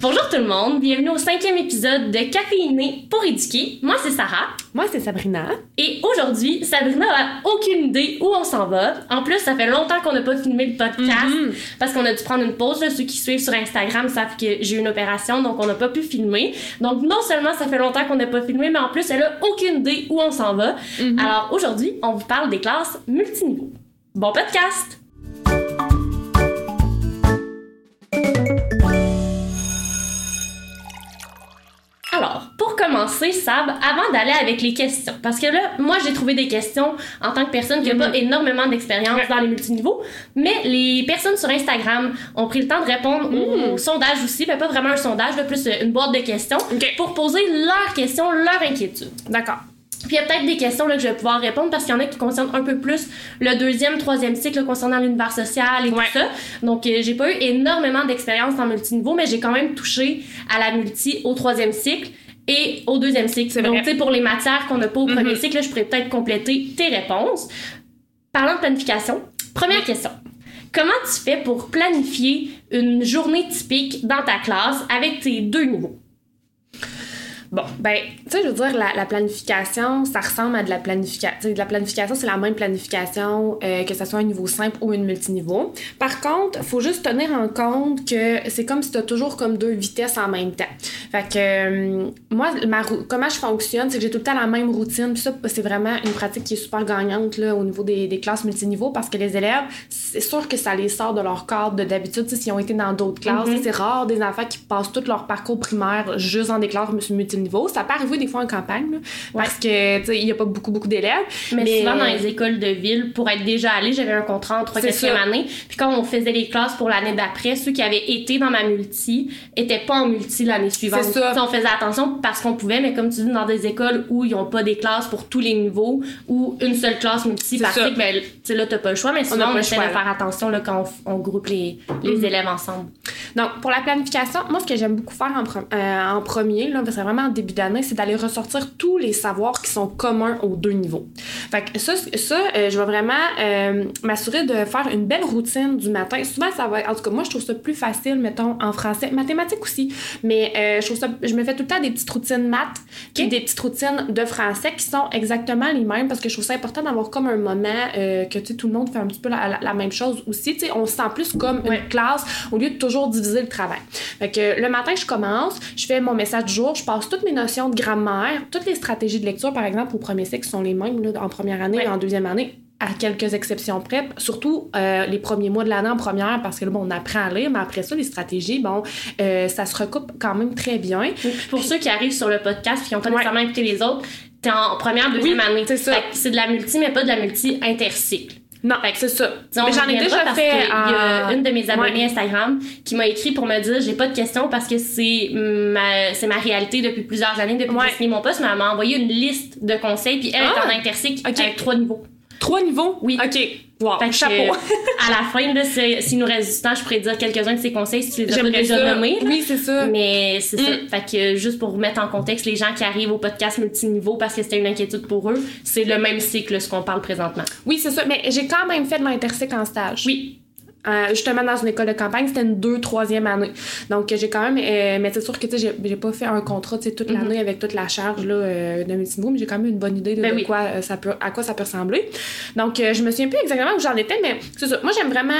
Bonjour tout le monde, bienvenue au cinquième épisode de Caféiné pour éduquer. Moi c'est Sarah. Moi c'est Sabrina. Et aujourd'hui, Sabrina a aucune idée où on s'en va. En plus, ça fait longtemps qu'on n'a pas filmé le podcast Mhm. parce qu'on a dû prendre une pause. Là. Ceux qui suivent sur Instagram savent que j'ai eu une opération, donc on n'a pas pu filmer. Donc non seulement ça fait longtemps qu'on n'a pas filmé, mais en plus elle a aucune idée où on s'en va. Mhm. Alors aujourd'hui, on vous parle des classes multiniveaux. Bon podcast! Pour commencer, Sab, avant d'aller avec les questions, parce que là, moi, j'ai trouvé des questions en tant que personne qui n'a pas énormément d'expérience dans les multiniveaux, mais les personnes sur Instagram ont pris le temps de répondre au, au sondage aussi, mais pas vraiment un sondage, là, plus une boîte de questions, pour poser leurs questions, leurs inquiétudes. D'accord. Puis il y a peut-être des questions là, que je vais pouvoir répondre parce qu'il y en a qui concernent un peu plus le deuxième, troisième cycle concernant l'univers social et Ouais. tout ça. Donc euh, j'ai pas eu énormément d'expérience en multiniveau, mais j'ai quand même touché à la multi au troisième cycle et au deuxième cycle. Donc tu sais pour les matières qu'on n'a pas au premier Mhm. cycle, là, je pourrais peut-être compléter tes réponses. Parlant de planification, première question. Comment tu fais pour planifier une journée typique dans ta classe avec tes deux niveaux? Bon, ben, tu sais, je veux dire, la, la planification, ça ressemble à de la planification. De la planification, c'est la même planification euh, que ce soit un niveau simple ou une multiniveau. Par contre, faut juste tenir en compte que c'est comme si tu as toujours comme deux vitesses en même temps. Fait que euh, moi, ma comment je fonctionne, c'est que j'ai tout le temps la même routine. Puis ça, c'est vraiment une pratique qui est super gagnante là, au niveau des, des classes multiniveaux parce que les élèves, c'est sûr que ça les sort de leur cadre de d'habitude. S'ils ont été dans d'autres classes, Mhm. Sais, c'est rare des enfants qui passent tout leur parcours primaire juste dans des classes multiniveau. Ça peut arriver des fois en campagne, là, parce que tu sais, il n'y a pas beaucoup, beaucoup d'élèves. Mais, souvent dans les écoles de ville, pour être déjà allée, j'avais un contrat en 3 C'est 4 ça. année. Puis quand on faisait les classes pour l'année d'après, ceux qui avaient été dans ma multi étaient pas en multi l'année suivante. C'est ça. On faisait attention parce qu'on pouvait, mais comme tu dis, dans des écoles où ils ont pas des classes pour tous les niveaux ou une seule classe multi par cycle, ben, tu là, t'as pas le choix, mais pas on, essaie de là. faire attention là, quand on, on groupe les, les Mhm. élèves ensemble. Donc, pour la planification, moi, ce que j'aime beaucoup faire en, euh, en premier, là, c'est vraiment en début d'année, c'est d'aller ressortir tous les savoirs qui sont communs aux deux niveaux. Fait que ça, ça euh, je vais vraiment euh, m'assurer de faire une belle routine du matin. Souvent, ça va être- en tout cas, moi, je trouve ça plus facile, mettons, en français, mathématiques aussi, mais euh, je trouve ça, je me fais tout le temps des petites routines maths et des petites routines de français qui sont exactement les mêmes parce que je trouve ça important d'avoir comme un moment que, tu sais, tout le monde fait un petit peu la, la- la même chose aussi. Tu sais, on se sent plus comme Ouais. une classe au lieu de toujours diviser le travail. Fait que le matin, je commence, je fais mon message du jour, je passe toutes mes notions de grammaire, toutes les stratégies de lecture, par exemple, au premier cycle sont les mêmes là, en première année Ouais. et en deuxième année à quelques exceptions près, surtout euh, les premiers mois de l'année en première, parce que là, bon, on apprend à lire, mais après ça, les stratégies, bon, euh, ça se recoupe quand même très bien. Pour ceux qui arrivent sur le podcast et qui n'ont pas Ouais. nécessairement écouté les autres, t'es en première, deuxième Oui, année. c'est ça. C'est de la multi, mais pas de la multi intercycle. Non, c'est ça. Disons, Mais j'en ai déjà parce fait Il y a une de mes abonnées Ouais. Instagram qui m'a écrit pour me dire j'ai pas de questions parce que c'est ma, c'est ma réalité depuis plusieurs années, depuis Ouais. que j'ai signé mon poste, mais elle m'a envoyé une liste de conseils, puis elle Ah! est en intercycle Ok. avec trois niveaux. Trois niveaux? Oui. OK. Wow, Fait que, chapeau. à la fin, là, s'il nous reste du temps, je pourrais dire quelques-uns de ces conseils si tu les as pas déjà ça. nommés. Oui, c'est ça. Mais c'est ça. Mm. Fait que euh, juste pour vous mettre en contexte, les gens qui arrivent au podcast multiniveau parce que c'était une inquiétude pour eux, c'est le même cycle, ce qu'on parle présentement. Oui, c'est ça. Mais j'ai quand même fait de l'intercycle en stage. Oui. Euh, justement, dans une école de campagne, c'était une deux, troisième année. Donc, j'ai quand même. euh, mais c'est sûr que, tu sais, j'ai- j'ai pas fait un contrat, tu sais, toute Mhm. l'année avec toute la charge, là, euh, de multiniveau, mais j'ai quand même une bonne idée de, Ben de oui. quoi, ça peut, à quoi ça peut ressembler. Donc, je me souviens plus exactement où j'en étais, mais c'est ça. Moi, j'aime vraiment.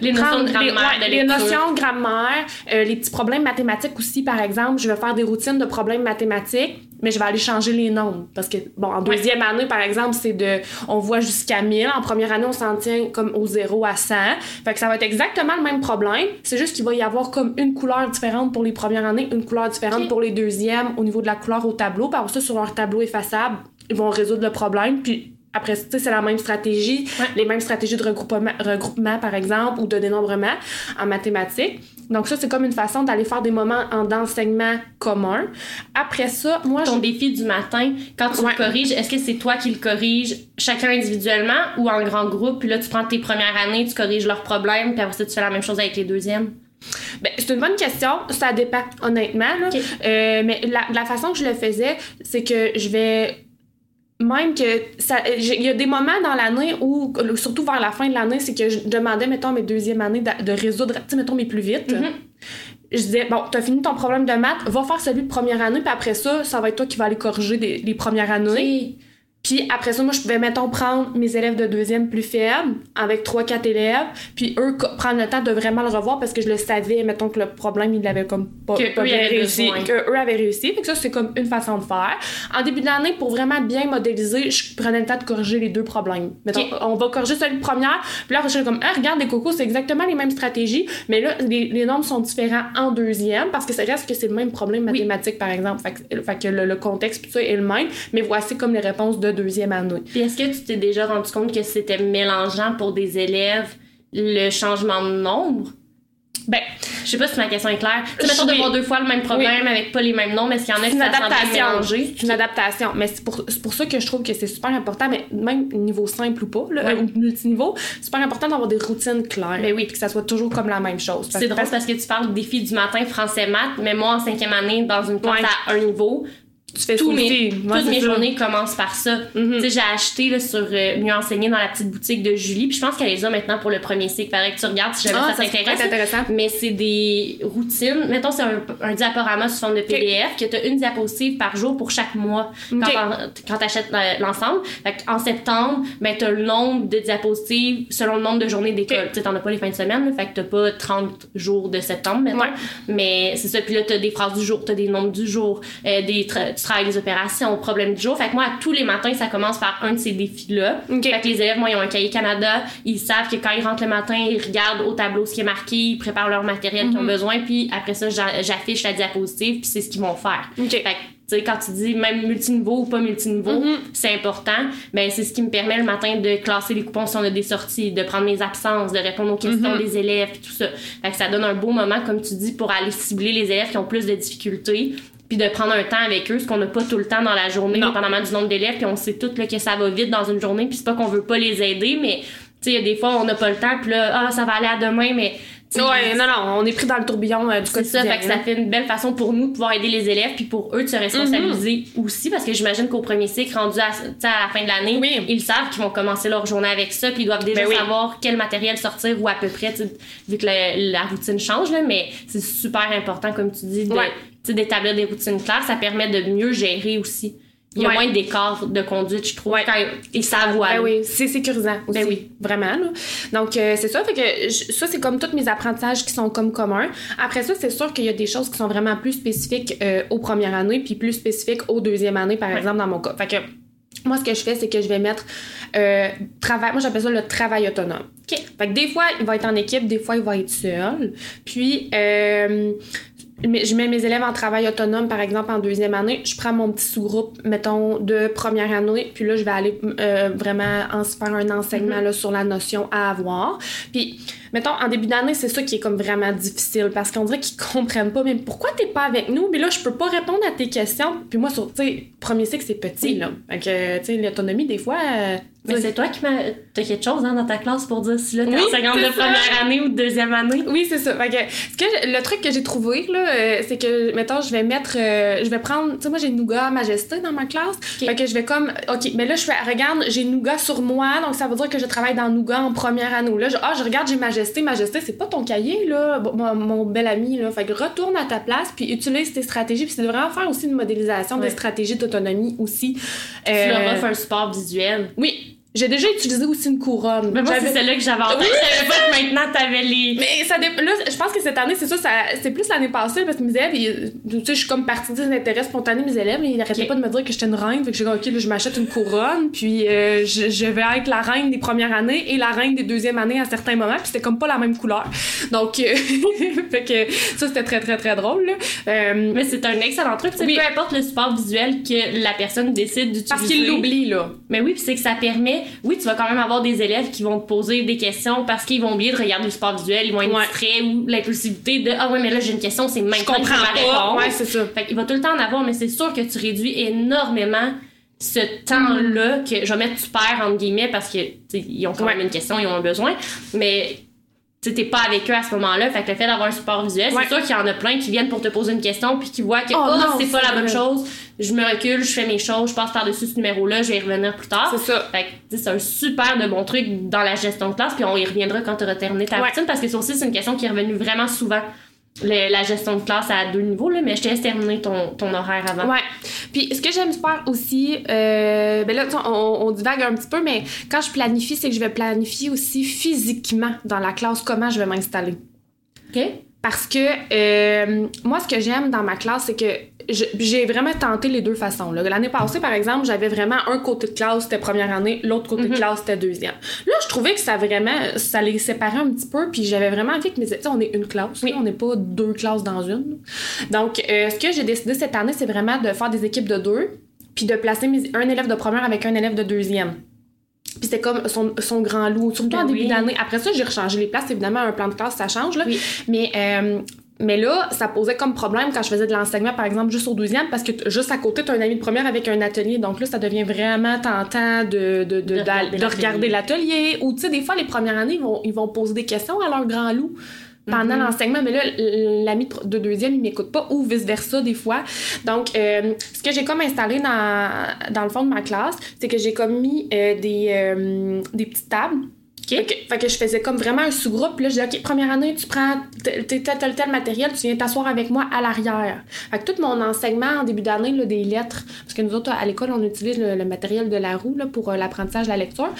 Les notions de grammaire, les, les notions de grammaire, les petits problèmes mathématiques aussi, par exemple. Je vais faire des routines de problèmes mathématiques, mais je vais aller changer les nombres. Parce que, bon, en deuxième année, par exemple, c'est de. On voit jusqu'à 1000. En première année, on s'en tient comme au 0 à 100. Fait que ça va être exactement le même problème. C'est juste qu'il va y avoir comme une couleur différente pour les premières années, une couleur différente pour les deuxièmes au niveau de la couleur au tableau. Par ça, sur leur tableau effaçable, ils vont résoudre le problème. Puis après, tu sais, c'est la même stratégie, Ouais. les mêmes stratégies de regroupement, regroupement, par exemple, ou de dénombrement en mathématiques. Donc ça, c'est comme une façon d'aller faire des moments en- d'enseignement commun. Après ça, moi, Ton je... défi du matin, quand tu Ouais. le corriges, est-ce que c'est toi qui le corriges chacun individuellement ou en grand groupe? Puis là, tu prends tes premières années, tu corriges leurs problèmes, puis après ça, tu fais la même chose avec les deuxièmes? Ben, c'est une bonne question. Ça dépend, honnêtement. là. Euh, mais la, la façon que je le faisais, c'est que je vais même que ça il y a des moments dans l'année où surtout vers la fin de l'année c'est que je demandais mettons mes deuxième année de, de résoudre tu sais mettons mes plus vite Mhm. je disais, bon, t'as fini ton problème de maths, va faire celui de première année, puis après ça, ça va être toi qui vas aller corriger des, les premières années. Puis après ça, moi, je pouvais, mettons, prendre mes élèves de deuxième plus faibles, avec 3-4 élèves, puis eux, prendre le temps de vraiment le revoir parce que je le savais, mettons, que le problème, ils l'avaient comme pas, Que pas eux, ils bien réussi. besoin. Que eux avaient réussi. Fait que ça, c'est comme une façon de faire. En début d'année, pour vraiment bien modéliser, je prenais le temps de corriger les deux problèmes. Mettons, on va corriger celui de première, puis là, je suis comme, ah, regarde, les cocos, c'est exactement les mêmes stratégies, mais là, les, les nombres sont différents en deuxième parce que ça reste que c'est le même problème mathématique, par exemple. Fait que, fait que le, le contexte, puis tout ça est le même, mais voici comme les réponses de deuxième année. Puis est-ce que tu t'es déjà rendu compte que c'était mélangeant pour des élèves le changement de nombre? Ben, Je sais pas si ma question est claire. Tu sais, mettons de Oui. voir deux fois le même problème avec pas les mêmes nombres, est-ce qu'il y en a qui une adaptation. C'est une adaptation. Mais c'est pour, c'est pour ça que je trouve que c'est super important, mais même niveau simple ou pas, là, Ouais. ou multiniveau, c'est super important d'avoir des routines claires. Ben oui. Puis que ça soit toujours comme la même chose. Parce- C'est drôle parce- que tu parles défi du matin français-maths, mais moi en cinquième année, dans une classe Ouais. à un niveau, fais tous mes. Ouais, toutes mes ça. journées commencent par ça. Tu sais, j'ai acheté là, sur euh, Mieux enseigner dans la petite boutique de Julie, puis je pense qu'elle les a maintenant pour le premier cycle. Faudrait que tu regardes si jamais Ah, ça ça t'intéresse. Mais c'est des routines. Mettons, c'est un, un diaporama sous forme de PDF que tu as une diapositive par jour pour chaque mois quand Ok. t'en- quand tu achètes l'ensemble. Fait en septembre, ben, tu as le nombre de diapositives selon le nombre de journées d'école. Ok. Tu sais, t'en as pas les fins de semaine, là, fait que t'as pas 30 jours de septembre, mettons. Ouais. Mais c'est ça. Puis là, t'as des phrases du jour, t'as des nombres du jour, euh, des tu travailles les opérations, problèmes du jour. Fait que moi, tous les matins, ça commence par un de ces défis-là. Fait que les élèves, moi, ils ont un cahier Canada. Ils savent que quand ils rentrent le matin, ils regardent au tableau ce qui est marqué, ils préparent leur matériel qu'ils ont Mhm. besoin, puis après ça, j'a- j'affiche la diapositive, puis c'est ce qu'ils vont faire. Fait que, tu sais, quand tu dis même multiniveau ou pas multiniveau, Mhm. c'est important. Ben, c'est ce qui me permet le matin de classer les coupons si on a des sorties, de prendre mes absences, de répondre aux questions Mhm. des élèves, puis tout ça. Fait que ça donne un beau moment, comme tu dis, pour aller cibler les élèves qui ont plus de difficultés, puis de prendre un temps avec eux, ce qu'on n'a pas tout le temps dans la journée, dépendamment du nombre d'élèves, puis on sait tout là, que ça va vite dans une journée, puis c'est pas qu'on veut pas les aider, mais tu sais, des fois, on n'a pas le temps, puis là, ah, ça va aller à demain, mais Ouais, non, non, on est pris dans le tourbillon euh, du c'est ça, quotidien. fait que ça fait une belle façon pour nous de pouvoir aider les élèves puis pour eux de se responsabiliser aussi parce que j'imagine qu'au premier cycle, rendu à, à la fin de l'année, Oui. ils savent qu'ils vont commencer leur journée avec ça puis ils doivent déjà Ben oui. savoir quel matériel sortir ou à peu près, vu que la, la routine change, là, mais c'est super important, comme tu dis, de- Ouais. D'établir des routines claires. Ça permet de mieux gérer aussi. Il y a Ouais. moins d'écart de conduite, je trouve, Ouais. quand ils savent où aller. Ben oui, c'est sécurisant aussi. Ben oui. Vraiment, là. Donc, euh, c'est ça. Fait que je- ça, c'est comme tous mes apprentissages qui sont comme communs. Après ça, c'est sûr qu'il y a des choses qui sont vraiment plus spécifiques euh, aux premières années, puis plus spécifiques aux deuxième année, par Ouais. exemple, dans mon cas. Fait que moi, ce que je fais, c'est que je vais mettre euh, travail. Moi, j'appelle ça le travail autonome. OK. Fait que des fois, il va être en équipe, des fois, il va être seul. Puis, euh, je mets mes élèves en travail autonome, par exemple, en deuxième année. Je prends mon petit sous-groupe, mettons, de première année. Puis là, je vais aller euh, vraiment en, faire un enseignement là, sur la notion à avoir. Puis, mettons, en début d'année, c'est ça qui est comme vraiment difficile parce qu'on dirait qu'ils comprennent pas. Mais pourquoi t'es pas avec nous? Mais là, je peux pas répondre à tes questions. Puis moi, sur, tu sais, premier cycle, c'est petit, là. Fait que, tu sais, l'autonomie, des fois. euh, Mais c'est toi qui m'as. T'as quelque chose hein, dans ta classe pour dire si là t'es Oui, en seconde de première année ou de deuxième année? Oui, c'est ça. Fait que, ce que, le truc que j'ai trouvé, là, euh, c'est que, mettons, je vais mettre, euh, je vais prendre, tu sais, moi, j'ai Nougat Majesté dans ma classe. Fait que je vais comme, OK, mais là, je fais, regarde, j'ai Nougat sur moi, donc ça veut dire que je travaille dans Nougat en première année. Là, je, ah, je regarde, j'ai Majesté. Majesté, c'est pas ton cahier, là, mon, mon bel ami, là. Fait que retourne à ta place, puis utilise tes stratégies, puis c'est de vraiment faire aussi une modélisation Ouais. des stratégies d'autonomie aussi. Tu Euh, leur offres un support visuel. Oui. J'ai déjà utilisé aussi une couronne. Mais moi, c'est celle-là que j'avais en tête. Je savais pas que maintenant t'avais les. Mais ça dé- là, je pense que cette année, c'est ça, ça c'est plus l'année passée parce que mes élèves, ils- tu sais, je suis comme partie des intérêts spontanés, mes élèves, ils n'arrêtaient pas de me dire que j'étais une reine, fait que j'ai dit, ok, là, je m'achète une couronne, puis euh, je, je vais être la reine des premières années et la reine des deuxièmes années à certains moments, puis c'était comme pas la même couleur. Donc, euh, fait que ça, c'était très, très, très drôle, là. Euh, Mais c'est un excellent truc. Oui. Peu importe le support visuel que la personne décide d'utiliser. parce qu'ils l'oublient, là. Mais oui, puis c'est que ça permet. Oui, tu vas quand même avoir des élèves qui vont te poser des questions parce qu'ils vont oublier de regarder le support visuel, ils vont être Ouais. distraits ou l'impulsivité de Ah ouais, mais là j'ai une question, c'est maintenant que ma réponse. Ouais, c'est ça. Fait qu'il va tout le temps en avoir, mais c'est sûr que tu réduis énormément ce temps-là que je vais mettre tu perds entre guillemets parce que ils ont quand même Ouais. une question, ils ont un besoin, mais tu t'es pas avec eux à ce moment-là. Fait que le fait d'avoir un support visuel, Ouais. c'est sûr qu'il y en a plein qui viennent pour te poser une question puis qui voient que Oh oh, c'est pas la bonne chose, je me recule, je fais mes choses, je passe par-dessus ce numéro-là, je vais y revenir plus tard. C'est ça. Fait que, c'est un super de bon truc dans la gestion de classe, puis on y reviendra quand tu auras terminé ta Ouais. routine, parce que ça aussi, c'est une question qui est revenue vraiment souvent. Le- la gestion de classe à deux niveaux, là, mais je te laisse terminer ton, ton horaire avant. Ouais. Puis ce que j'aime faire aussi, euh, ben là, on, on divague un petit peu, mais quand je planifie, c'est que je vais planifier aussi physiquement dans la classe comment je vais m'installer. OK? Parce que euh, moi, ce que j'aime dans ma classe, c'est que j'ai vraiment tenté les deux façons. L'année passée, par exemple, j'avais vraiment un côté de classe, c'était première année, l'autre côté de classe, c'était deuxième. Là, je trouvais que ça vraiment, ça les séparait un petit peu, puis j'avais vraiment envie que mes tu sais, on est une classe, là, on n'est pas deux classes dans une. Donc, euh, ce que j'ai décidé cette année, c'est vraiment de faire des équipes de deux, puis de placer mes- un élève de première avec un élève de deuxième. Puis c'était comme son, son grand loup, surtout Ben en début oui. d'année. Après ça, j'ai rechangé les places. Évidemment, un plan de classe, ça change. Là. Oui. Mais, euh, mais là, ça posait comme problème quand je faisais de l'enseignement, par exemple, juste au deuxième, parce que juste à côté, tu as un ami de première avec un atelier. Donc là, ça devient vraiment tentant de, de, de, De d'al- regarder de regarder l'atelier. Ou, tu sais, des fois, les premières années, ils vont, ils vont poser des questions à leur grand loup pendant Mhm. l'enseignement, mais là, l'ami de de deuxième, il m'écoute pas, ou vice-versa, des fois. Donc, euh, ce que j'ai comme installé dans, dans le fond de ma classe, c'est que j'ai comme mis euh, des, euh, des petites tables. Que, fait que je faisais comme vraiment un sous-groupe. Là, je disais, OK, première année, tu prends tel, tel, tel, matériel, tu viens t'asseoir avec moi à l'arrière. Fait que tout mon enseignement en début d'année, là, des lettres, parce que nous autres, à l'école, on utilise le, le matériel de la roue là, pour euh, l'apprentissage de la lecture.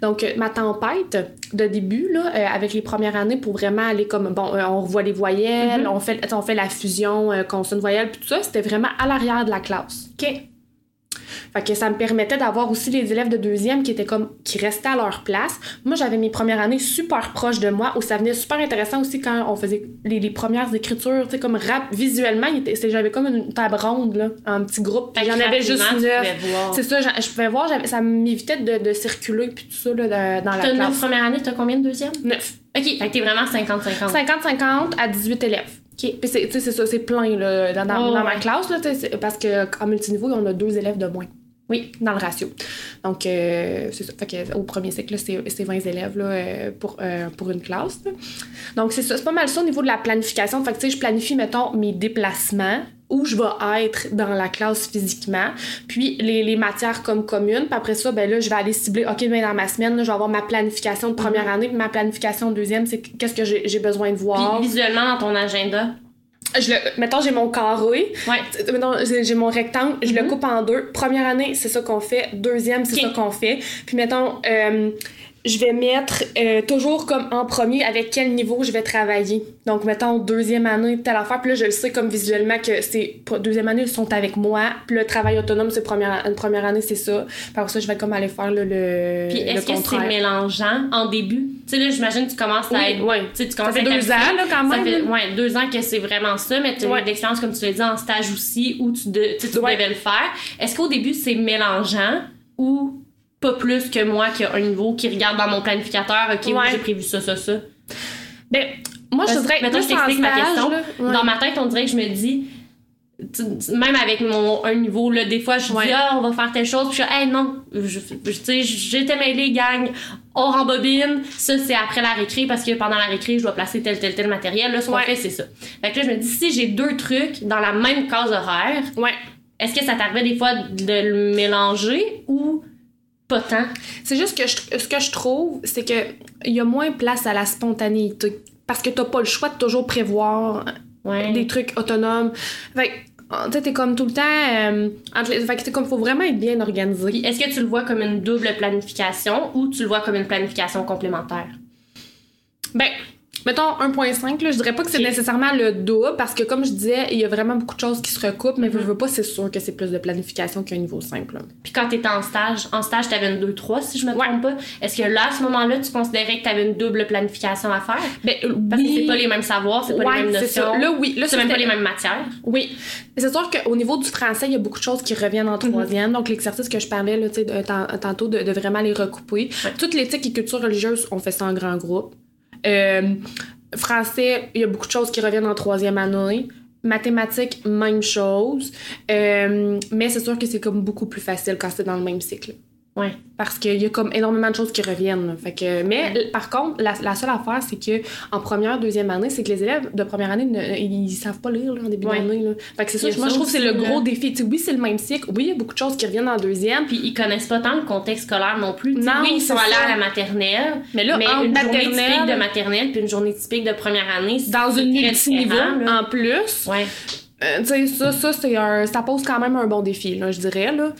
Donc, euh, ma tempête de début, là, euh, avec les premières années, pour vraiment aller comme, bon, on revoit les voyelles, on, fait, on fait la fusion consonne-voyelle, puis tout ça, c'était vraiment à l'arrière de la classe. OK? Fait que ça me permettait d'avoir aussi les élèves de deuxième qui étaient comme qui restaient à leur place. Moi, j'avais mes premières années super proches de moi, où ça venait super intéressant aussi quand on faisait les, les premières écritures, tu sais, comme rap, visuellement, j'avais comme une table ronde, là, en petit groupe. J'en avais juste neuf. C'est ça, je pouvais voir, ça m'évitait de, de circuler puis tout ça là, de- dans la T'as neuf classe. première année, t'as combien de deuxième? Neuf. OK, fait que t'es vraiment 50-50. 50-50 à 18 élèves. OK. Puis c'est, tu sais, c'est ça, c'est plein là, dans, dans- Oh, dans ma ouais. classe, là, parce qu'en multiniveau, on a deux élèves de moins. Oui. Dans le ratio. Donc, euh, c'est ça. Fait que, au premier cycle, c'est, c'est 20 élèves là, euh, pour, euh, pour une classe. là. Donc, c'est ça. C'est pas mal ça au niveau de la planification. Fait que, tu sais, je planifie, mettons, mes déplacements, où je vais être dans la classe physiquement, puis les, les matières comme communes. Puis après ça, ben là, je vais aller cibler, OK, ben dans ma semaine, là, je vais avoir ma planification de première année, puis ma planification de deuxième, c'est qu'est-ce que j'ai, besoin de voir. Puis visuellement, dans ton agenda? Je le, mettons, j'ai mon carré. Ouais. Mettons, j'ai mon rectangle, je le Mhm. coupe en deux. Première année, c'est ça qu'on fait. Deuxième, c'est ça qu'on fait. Puis mettons, euh, je vais mettre euh, toujours comme en premier avec quel niveau je vais travailler. Donc, mettons, deuxième année, telle affaire. Puis là, je le sais comme visuellement que c'est deuxième année, ils sont avec moi. Puis le travail autonome, c'est première, une première année, c'est ça. Puis après ça, je vais comme aller faire le, le, Puis est-ce que c'est mélangeant en début? Tu sais, là, j'imagine que tu commences à Oui, être. ouais. Tu sais, tu Ça commences fait à être deux ans, là, quand Ça même. fait là. ouais, deux ans que c'est vraiment ça, mais tu as Ouais. l'expérience, comme tu l'as dit, en stage aussi, où tu, de- tu sais, tu Ouais. devais le faire. Est-ce qu'au début, c'est mélangeant ou pas plus que moi qui a un niveau qui regarde dans mon planificateur, OK, Ouais. j'ai prévu ça, ça, ça. Ben, moi, je voudrais plus je t'explique ma question. là. Ouais. Dans ma tête, on dirait que je me dis, même avec mon un niveau, là, des fois, je Ouais. dis, ah, on va faire telle chose, puis je suis, hey, non, je, je- tu sais, j'étais mêlée, gang, on rembobine, ça, c'est après la récré, parce que pendant la récré, je dois placer tel, tel, tel matériel, là, ce qu'on Ouais. fait, c'est ça. Fait que là, je me dis, si j'ai deux trucs dans la même case horaire, Ouais. est-ce que ça t'arrivait des fois de le mélanger ou pas tant? C'est juste que je- ce que je trouve, c'est que il y a moins place à la spontanéité. Parce que t'as pas le choix de toujours prévoir Ouais. des trucs autonomes. Fait que, tu sais, t'es comme tout le temps. euh, entre les- fait que t'es comme, faut vraiment être bien organisé. Est-ce que tu le vois comme une double planification ou tu le vois comme une planification complémentaire? Ben, mettons 1.5, là, je dirais pas que c'est nécessairement le double, parce que comme je disais, il y a vraiment beaucoup de choses qui se recoupent, mais Mhm. veux, veux pas, c'est sûr que c'est plus de planification qu'un niveau simple. là. Puis quand t'étais en stage, en stage, t'avais une 2-3, si je me Ouais. trompe pas. Est-ce que là, à ce moment-là, tu considérais que t'avais une double planification à faire? Ben, euh, Parce que oui. c'est pas les mêmes savoirs, c'est pas Ouais, les mêmes notions. ça. Là, oui. Là, c'est même pas les mêmes matières. Oui. C'est sûr qu'au niveau du français, il y a beaucoup de choses qui reviennent en troisième. Donc, l'exercice que je parlais là, tu sais, de- tant- tantôt, de, de vraiment les recouper. Ouais. Toute l'éthique et culture religieuse, on fait ça en grand groupe. Euh, français, il y a beaucoup de choses qui reviennent en troisième année. Mathématiques, même chose. Euh, mais c'est sûr que c'est comme beaucoup plus facile quand c'est dans le même cycle. Ouais. Parce qu'il y a comme énormément de choses qui reviennent. Fait que, mais Ouais. par contre, la, la seule affaire, c'est que en première, deuxième année, c'est que les élèves de première année, ne- ils, savent pas lire là, en début Ouais. d'année. Fait que c'est ça, moi je trouve que c'est le gros là. défi. Tu sais, oui, c'est le même cycle. Oui, il y a beaucoup de choses qui reviennent en deuxième. Puis ils connaissent pas tant le contexte scolaire non plus. Non, oui, ils sont allés ça. à la maternelle, Mais là, mais en une journée typique de maternelle puis une journée typique de première année, c'est Dans une multiniveau, en plus. Ouais. Euh, tu sais, ça, ça, c'est un, ça pose quand même un bon défi, là, je dirais. Là.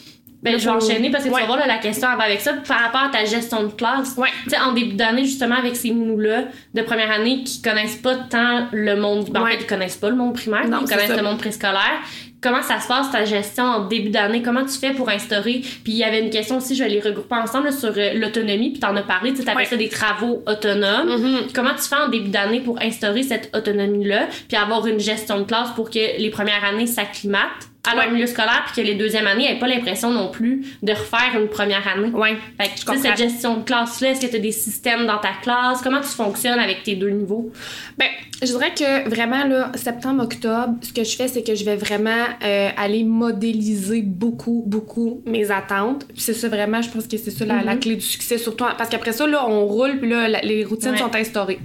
Ben, je vais enchaîner parce que tu Ouais. vas voir là, la question va avec ça par rapport à ta gestion de classe. Ouais. Tu sais, en début d'année, justement, avec ces minous-là de première année qui connaissent pas tant le monde. Ben, En Ouais. fait, ils connaissent pas le monde primaire, Non, ils connaissent ça. le monde préscolaire. Comment ça se passe ta gestion en début d'année? Comment tu fais pour instaurer? Puis il y avait une question aussi, je vais les regrouper ensemble là, sur euh, l'autonomie, puis t'en as parlé, tu Ouais. ça des travaux autonomes. Mhm. Comment tu fais en début d'année pour instaurer cette autonomie-là, puis avoir une gestion de classe pour que les premières années s'acclimatent? À leur Ouais. milieu scolaire, puis que les deuxièmes années n'aient pas l'impression non plus de refaire une première année. Ouais. Fait que, tu sais, cette gestion de classe-là, est-ce que tu as des systèmes dans ta classe? Comment tu fonctionnes avec tes deux niveaux? Ben, je dirais que vraiment, là, septembre-octobre, ce que je fais, c'est que je vais vraiment euh, aller modéliser beaucoup, beaucoup mes attentes. Puis c'est ça, vraiment, je pense que c'est ça la, la Mhm. clé du succès, surtout parce qu'après ça, là, on roule, puis là, la- les routines Ouais. sont instaurées.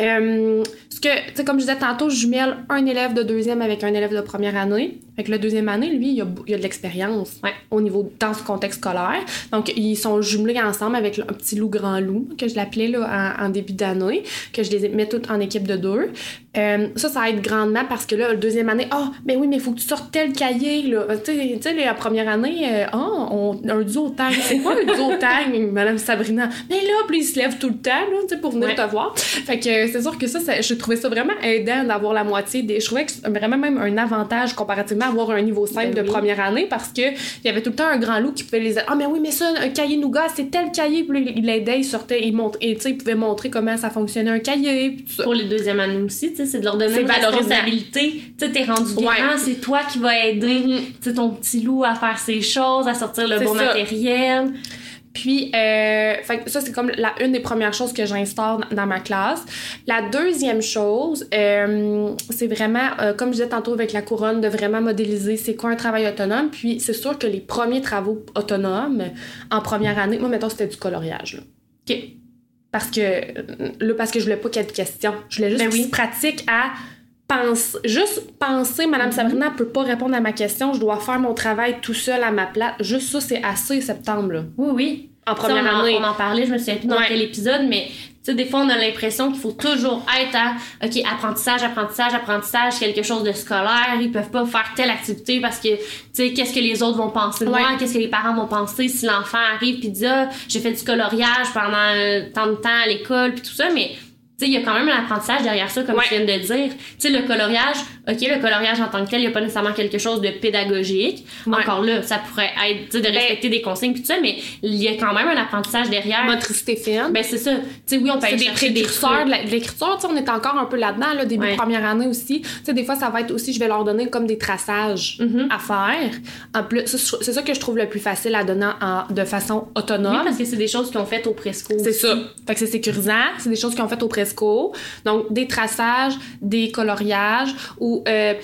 Euh, ce que, tu sais, comme je disais tantôt, je jumelle un élève de deuxième avec un élève de première année. Fait que le deuxième année, lui, il a, il a de l'expérience Ouais. au niveau, dans ce contexte scolaire. Donc, ils sont jumelés ensemble avec un petit loup grand loup, que je l'appelais là, en, en début d'année, que je les mets toutes en équipe de deux. Euh, ça, ça aide grandement parce que là, le deuxième année, ah, ben oui, mais il faut que tu sortes tel cahier, là. Euh, Tu sais- la première année, euh, ah, on, un duo tang. C'est quoi un duo tang, Madame Sabrina? Mais là, puis il se lève tout le temps, là, tu sais, pour venir Ouais. te voir. Fait que euh, c'est sûr que ça, ça je trouvais ça vraiment aidant d'avoir la moitié des. Je trouvais que c'est vraiment même un avantage comparativement avoir un niveau simple Ben de oui. première année parce que il y avait tout le temps un grand loup qui pouvait les. Ah, mais oui, mais ça, un cahier nougat, c'est tel cahier. Puis là, il l'aidait, il sortait, il montrait, et tu sais, il pouvait montrer comment ça fonctionnait un cahier. puis. Pour les deuxièmes années aussi, tu sais, c'est de leur donner une responsabilité. Tu sais, t'es rendu grand, Ouais. c'est toi qui vas aider Mhm. tu sais, ton petit loup à faire ses choses, à sortir le bon ça. matériel. Puis, euh, fait ça, c'est comme la, une des premières choses que j'instaure dans, dans ma classe. La deuxième chose, euh, c'est vraiment, euh, comme je disais tantôt avec la couronne, de vraiment modéliser c'est quoi un travail autonome. Puis, c'est sûr que les premiers travaux autonomes en première année, moi, mettons, c'était du coloriage. Là. OK? Parce que, là, parce que je voulais pas qu'il y ait de questions. Je voulais juste Ben oui. se pratiquent à penser, juste penser, Madame Mhm. Sabrina peut pas répondre à ma question, je dois faire mon travail tout seul à ma place. Juste ça, c'est assez septembre, là. Oui, oui. En première on, en, année. on en parlait, je me souviens plus dans Ouais. quel épisode, mais tu sais, des fois, on a l'impression qu'il faut toujours être à, OK, apprentissage, apprentissage, apprentissage, quelque chose de scolaire. Ils peuvent pas faire telle activité parce que, tu sais, qu'est-ce que les autres vont penser de moi, Ouais. qu'est-ce que les parents vont penser si l'enfant arrive puis dit, ah, j'ai fait du coloriage pendant euh, tant de temps à l'école puis tout ça, mais tu sais, il y a quand même un apprentissage derrière ça, comme Ouais. tu viens de dire. Tu sais, le coloriage, OK, le coloriage en tant que tel, il n'y a pas nécessairement quelque chose de pédagogique. Ouais. Encore là, ça pourrait être, tu sais, de Ben- respecter des consignes puis tout ça, mais il y a quand même un apprentissage derrière. Motricité fine. Ben c'est ça. Tu sais, oui, on peut aller des précurseurs de l'écriture, tu sais, on est encore un peu là-dedans, là, début Ouais. première année aussi. Tu sais, des fois, ça va être aussi, je vais leur donner comme des traçages Mhm. à faire. En plus, je- c'est ça que je trouve le plus facile à donner en- de façon Oui, autonome. parce que c'est des choses qu'ils ont faites au presco. C'est ça. Fait que c'est sécurisant. C'est des choses qu'ils ont faites au Presco. Donc, des traçages, des coloriages, ou euh,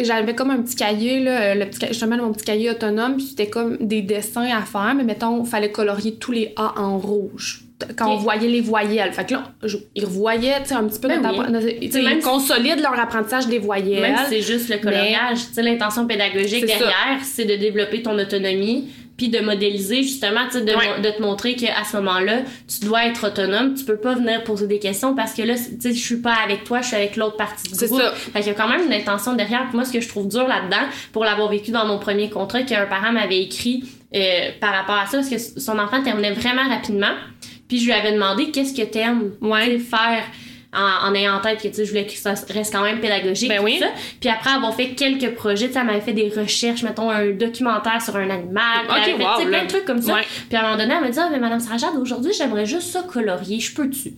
j'avais comme un petit cahier, là, euh, le petit, justement, mon petit cahier autonome, puis c'était comme des dessins à faire, mais mettons, il fallait colorier tous les A en rouge. Quand on voyait les voyelles. Fait que là, je- ils revoyaient, un petit peu Ben notre oui. ils si- consolident leur apprentissage des voyelles. Même si c'est juste le coloriage. Tu sais, l'intention pédagogique derrière, c'est de développer ton autonomie puis de modéliser justement, de, Ouais. de te montrer qu'à ce moment-là, tu dois être autonome. Tu peux pas venir poser des questions parce que là, tu sais, je suis pas avec toi, je suis avec l'autre partie du groupe. ça. Fait qu'il y a quand même une intention derrière. Moi, ce que je trouve dur là-dedans, pour l'avoir vécu dans mon premier contrat, qu'un parent m'avait écrit euh, par rapport à ça, parce que son enfant terminait vraiment rapidement. Puis je lui avais demandé qu'est-ce que t'aimes Ouais. faire en, en ayant en tête que tu sais, je voulais que ça reste quand même pédagogique. Ben tout oui. ça. Puis après avoir fait quelques projets, tu sais, elle m'avait fait des recherches, mettons un documentaire sur un animal. puis Ok, elle avait fait, tu plein de trucs comme ça. Ouais. Puis à un moment donné, elle m'a dit Ah, mais Madame Sarajade, aujourd'hui, j'aimerais juste ça colorier. Je peux-tu?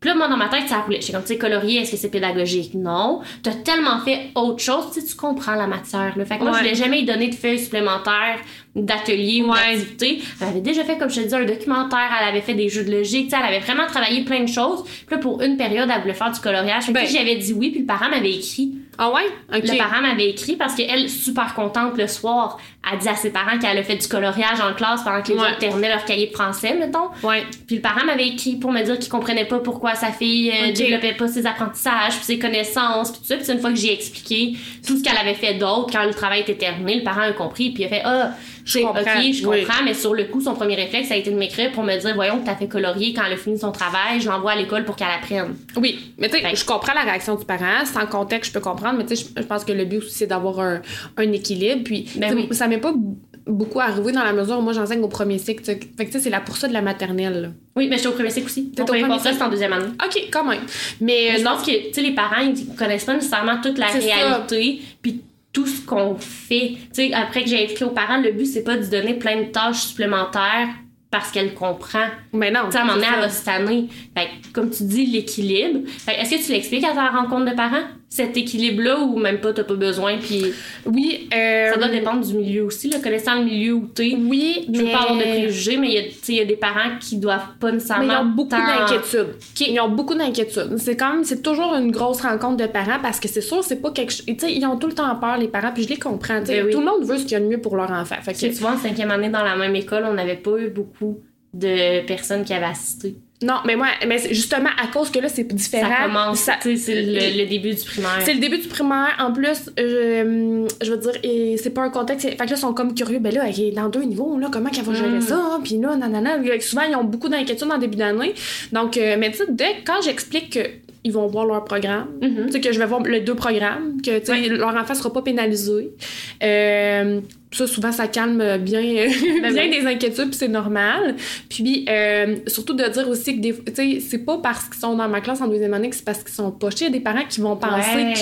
Puis là, moi, dans ma tête, ça roulait. J'étais comme, tu sais, colorier, est-ce que c'est pédagogique? Non. T'as tellement fait autre chose, tu sais, tu comprends la matière, là. Fait que moi, Ouais. je voulais jamais lui donner de feuilles supplémentaires d'ateliers ou Ouais. d'activités. Elle avait déjà fait, comme je te dis, un documentaire, elle avait fait des jeux de logique, elle avait vraiment travaillé plein de choses. Puis là, pour une période, elle voulait faire du coloriage. Fait que Ben. j'avais dit oui, puis le parent m'avait écrit Ah ouais? OK. Le parent m'avait écrit parce qu'elle, super contente le soir, a dit à ses parents qu'elle a fait du coloriage en classe pendant que les Ouais. autres terminaient leur cahier de français, mettons. Ouais. Puis le parent m'avait écrit pour me dire qu'il comprenait pas pourquoi sa fille euh, Ok. développait pas ses apprentissages, puis ses connaissances, puis tout ça. Puis une fois que j'ai expliqué tout ce qu'elle avait fait d'autre quand le travail était terminé, le parent a compris, puis il a fait ah, je comprends. ok, je Oui. comprends, mais sur le coup, son premier réflexe a été de m'écrire pour me dire voyons, t'as fait colorier quand elle a fini son travail, je l'envoie à l'école pour qu'elle apprenne. Oui, mais tu sais, je comprends la réaction du parent. Sans contexte, je peux comprendre, mais tu sais, je je pense que le but aussi, c'est d'avoir un, un équilibre. Puis, Ben oui. ça m'est pas beaucoup arrivé dans la mesure où moi, j'enseigne au premier cycle. Fait que, tu sais, c'est là pour ça de la maternelle. là. Oui, mais j'étais au premier cycle aussi. T'es au premier contrat, c'est en deuxième année. OK, quand même. Mais, Mais euh, je pense que tu sais les parents ils connaissent pas nécessairement toute la réalité puis tout ce qu'on fait. Tu sais après que j'ai expliqué aux parents, le but c'est pas de lui donner plein de tâches supplémentaires parce qu'elle comprend. mais non. Tu sais à un moment donné, elle ça. va se tanner. Fait que, comme tu dis l'équilibre. Est-ce que tu l'expliques à ta rencontre de parents? Cet équilibre là ou même pas t'as pas besoin puis Oui, euh, ça doit dépendre du milieu aussi là connaissant le milieu où t'es. Oui, Je veux mais... pas avoir de préjugés, mais il y a, y des parents qui doivent pas Mais nécessairement. ils ont beaucoup d'inquiétudes. Ils ont beaucoup d'inquiétudes. C'est quand même, c'est toujours une grosse rencontre de parents parce que c'est sûr, c'est pas quelque chose. Tu sais, ils ont tout le temps peur, les parents, puis je les comprends. Ben oui. Tout le monde veut ce qu'il y a de mieux pour leur enfant. Fait que tu vois, en cinquième année dans la même école, on n'avait pas eu beaucoup de personnes qui avaient assisté. Non, mais moi, mais justement à cause que là, c'est différent. Ça commence, ça- c'est le, le début du primaire. C'est le début du primaire. En plus, je, je veux dire, et c'est pas un contexte. Fait que là, ils sont comme curieux. Ben là, elle est dans deux niveaux, là, comment qu'elle va gérer Mm. ça? hein? Puis là, nanana. Souvent, ils ont beaucoup d'inquiétudes en début d'année. Donc, euh, mais tu sais, dès quand j'explique qu'ils vont voir leur programme, Mhm. tu sais, que je vais voir les deux programmes, que tu sais, Ouais. leur enfant sera pas pénalisé. Euh, ça, souvent, ça calme bien, Ben bien des inquiétudes, puis c'est normal. Puis, euh, surtout de dire aussi que des, tu sais, c'est pas parce qu'ils sont dans ma classe en deuxième année que c'est parce qu'ils sont pochés. Il y a des parents qui vont penser Ouais.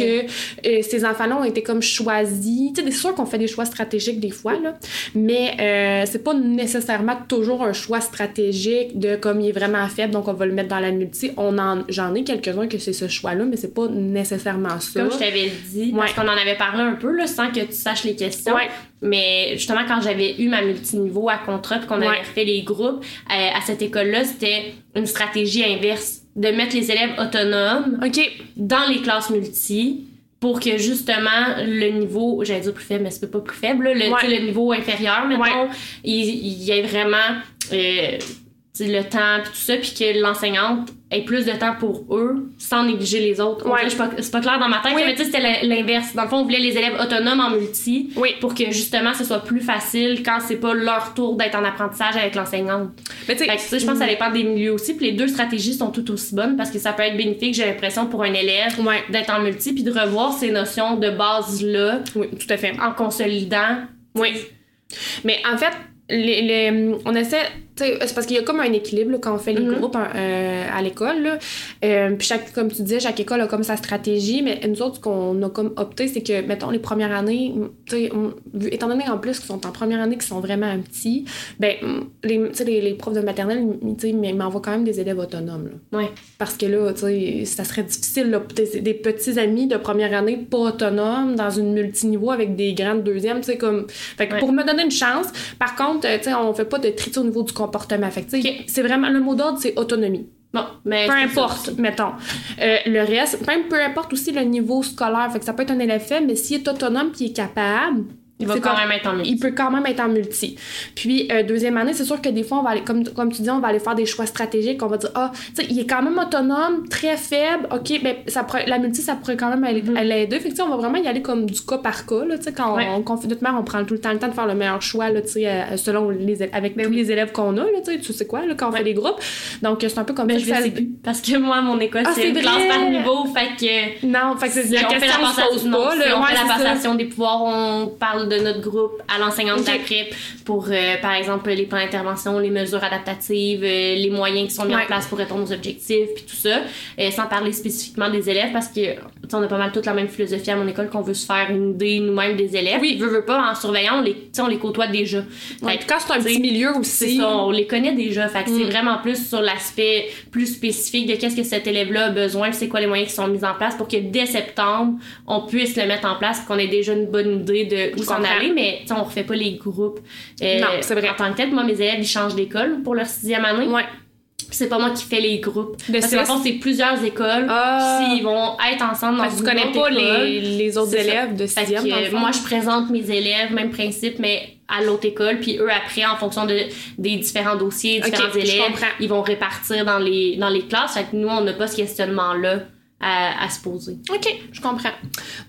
que euh, ces enfants-là ont été comme choisis. Tu sais, c'est sûr qu'on fait des choix stratégiques des fois, là, mais euh, c'est pas nécessairement toujours un choix stratégique de comme il est vraiment faible, donc on va le mettre dans la multi. On en, j'en ai quelques-uns que c'est ce choix-là, mais c'est pas nécessairement ça. Comme je t'avais dit, parce Ouais. qu'on en avait parlé un peu, là, sans que tu saches les questions. Ouais. Mais justement, quand j'avais eu ma multiniveau à contrat, qu'on Ouais. avait fait les groupes, euh, à cette école-là, c'était une stratégie inverse. De mettre les élèves autonomes dans les classes multi pour que justement le niveau, j'allais dire plus faible, mais c'est pas plus faible, là, le, Ouais. niveau inférieur, mettons, Ouais. il, il y ait vraiment euh, le temps puis tout ça, puis que l'enseignante ait plus de temps pour eux sans négliger les autres. Ouais. suis pas- C'est pas clair dans ma tête, Oui. mais tu sais, c'était l'inverse. Dans le fond, on voulait les élèves autonomes en multi Oui. pour que justement ce soit plus facile quand c'est pas leur tour d'être en apprentissage avec l'enseignante. Mais tu sais, je pense que ça dépend des milieux aussi. Puis les deux stratégies sont tout aussi bonnes parce que ça peut être bénéfique, j'ai l'impression, pour un élève Ouais. d'être en multi puis de revoir ces notions de base-là Oui, tout à fait. en consolidant. Oui. Mais en fait, les, les- on essaie. C'est parce qu'il y a comme un équilibre là, quand on fait les Mhm. groupes euh, à l'école. Euh, puis chaque, comme tu disais, chaque école a comme sa stratégie, mais nous autres, ce qu'on a comme opté, c'est que, mettons, les premières années, on- étant donné en plus qu'ils sont en première année, qu'ils sont vraiment petits, ben, les, les, les profs de maternelle, ils- m'envoient quand même des élèves autonomes. là. Ouais. Parce que là, ça serait difficile, là, des, des petits amis de première année pas autonomes dans une multiniveau avec des grandes deuxièmes, tu sais, comme. Fait que Ouais. pour me donner une chance, par contre, euh, tu sais, on fait pas de tri au niveau du comportement. Fait c'est vraiment. Le mot d'ordre, c'est autonomie. Bon, mais. Peu importe, mettons. Euh, le reste, même peu importe aussi le niveau scolaire. Fait que ça peut être un élève faible, mais s'il est autonome il est capable. Il va quand même être en multi. il peut quand même être en multi. Puis, euh, deuxième année, c'est sûr que des fois, on va aller, comme, comme tu dis, on va aller faire des choix stratégiques. On va dire, ah, tu sais, il est quand même autonome, très faible. OK, ben, ça pourrait- la multi, ça pourrait quand même aller- Mhm. à l'aider. Fait que, on va vraiment y aller comme du cas par cas, là. Tu sais, quand Ouais. on, confie notre mère, on prend tout le temps le temps de faire le meilleur choix, là, tu sais, euh, selon les, élèves- avec Ben tous oui. les élèves qu'on a, là, tu sais, tu sais quoi, là, quand on Ouais. fait des groupes. Donc, c'est un peu comme Mais ça je ça plus. Parce que moi, mon école, Ah, c'est une classe par niveau. Fait que. Non, fait que c'est Si la on fait question la se pose passation, non, pas, si là. on fait la passation des pouvoirs, on parle de notre groupe à l'enseignante Ok. d'après pour, euh, par exemple, les plans d'intervention, les mesures adaptatives, euh, les moyens qui sont mis Ouais. en place pour répondre aux objectifs, puis tout ça, euh, sans parler spécifiquement des élèves, parce que tu sais, on a pas mal toute la même philosophie à mon école qu'on veut se faire une idée nous-mêmes des élèves. Oui. Veut, veut pas, en surveillant, on les, on les côtoie déjà. Ouais, Fait quand c'est un petit milieu aussi. ça, on les connaît déjà. Fait que c'est Mm. vraiment plus sur l'aspect plus spécifique de qu'est-ce que cet élève-là a besoin, c'est quoi les moyens qui sont mis en place pour que dès septembre, on puisse le mettre en place, qu'on ait déjà une bonne idée de où s'en aller. Mais on refait pas les groupes. euh, Non, c'est vrai. En tant que tel, moi, mes élèves, ils changent d'école pour leur sixième année. Ouais. c'est pas moi qui fais les groupes. De Parce que dans le six? fond, c'est plusieurs écoles. Puis ils vont être ensemble dans une connais autre pas école. les, les autres élèves de sixième, que, moi, je présente mes élèves, même principe, mais à l'autre école. Puis eux, après, en fonction de, des différents dossiers, différents élèves, ils vont répartir dans les, dans les classes. Fait que nous, on n'a pas ce questionnement-là à, à se poser. OK, je comprends.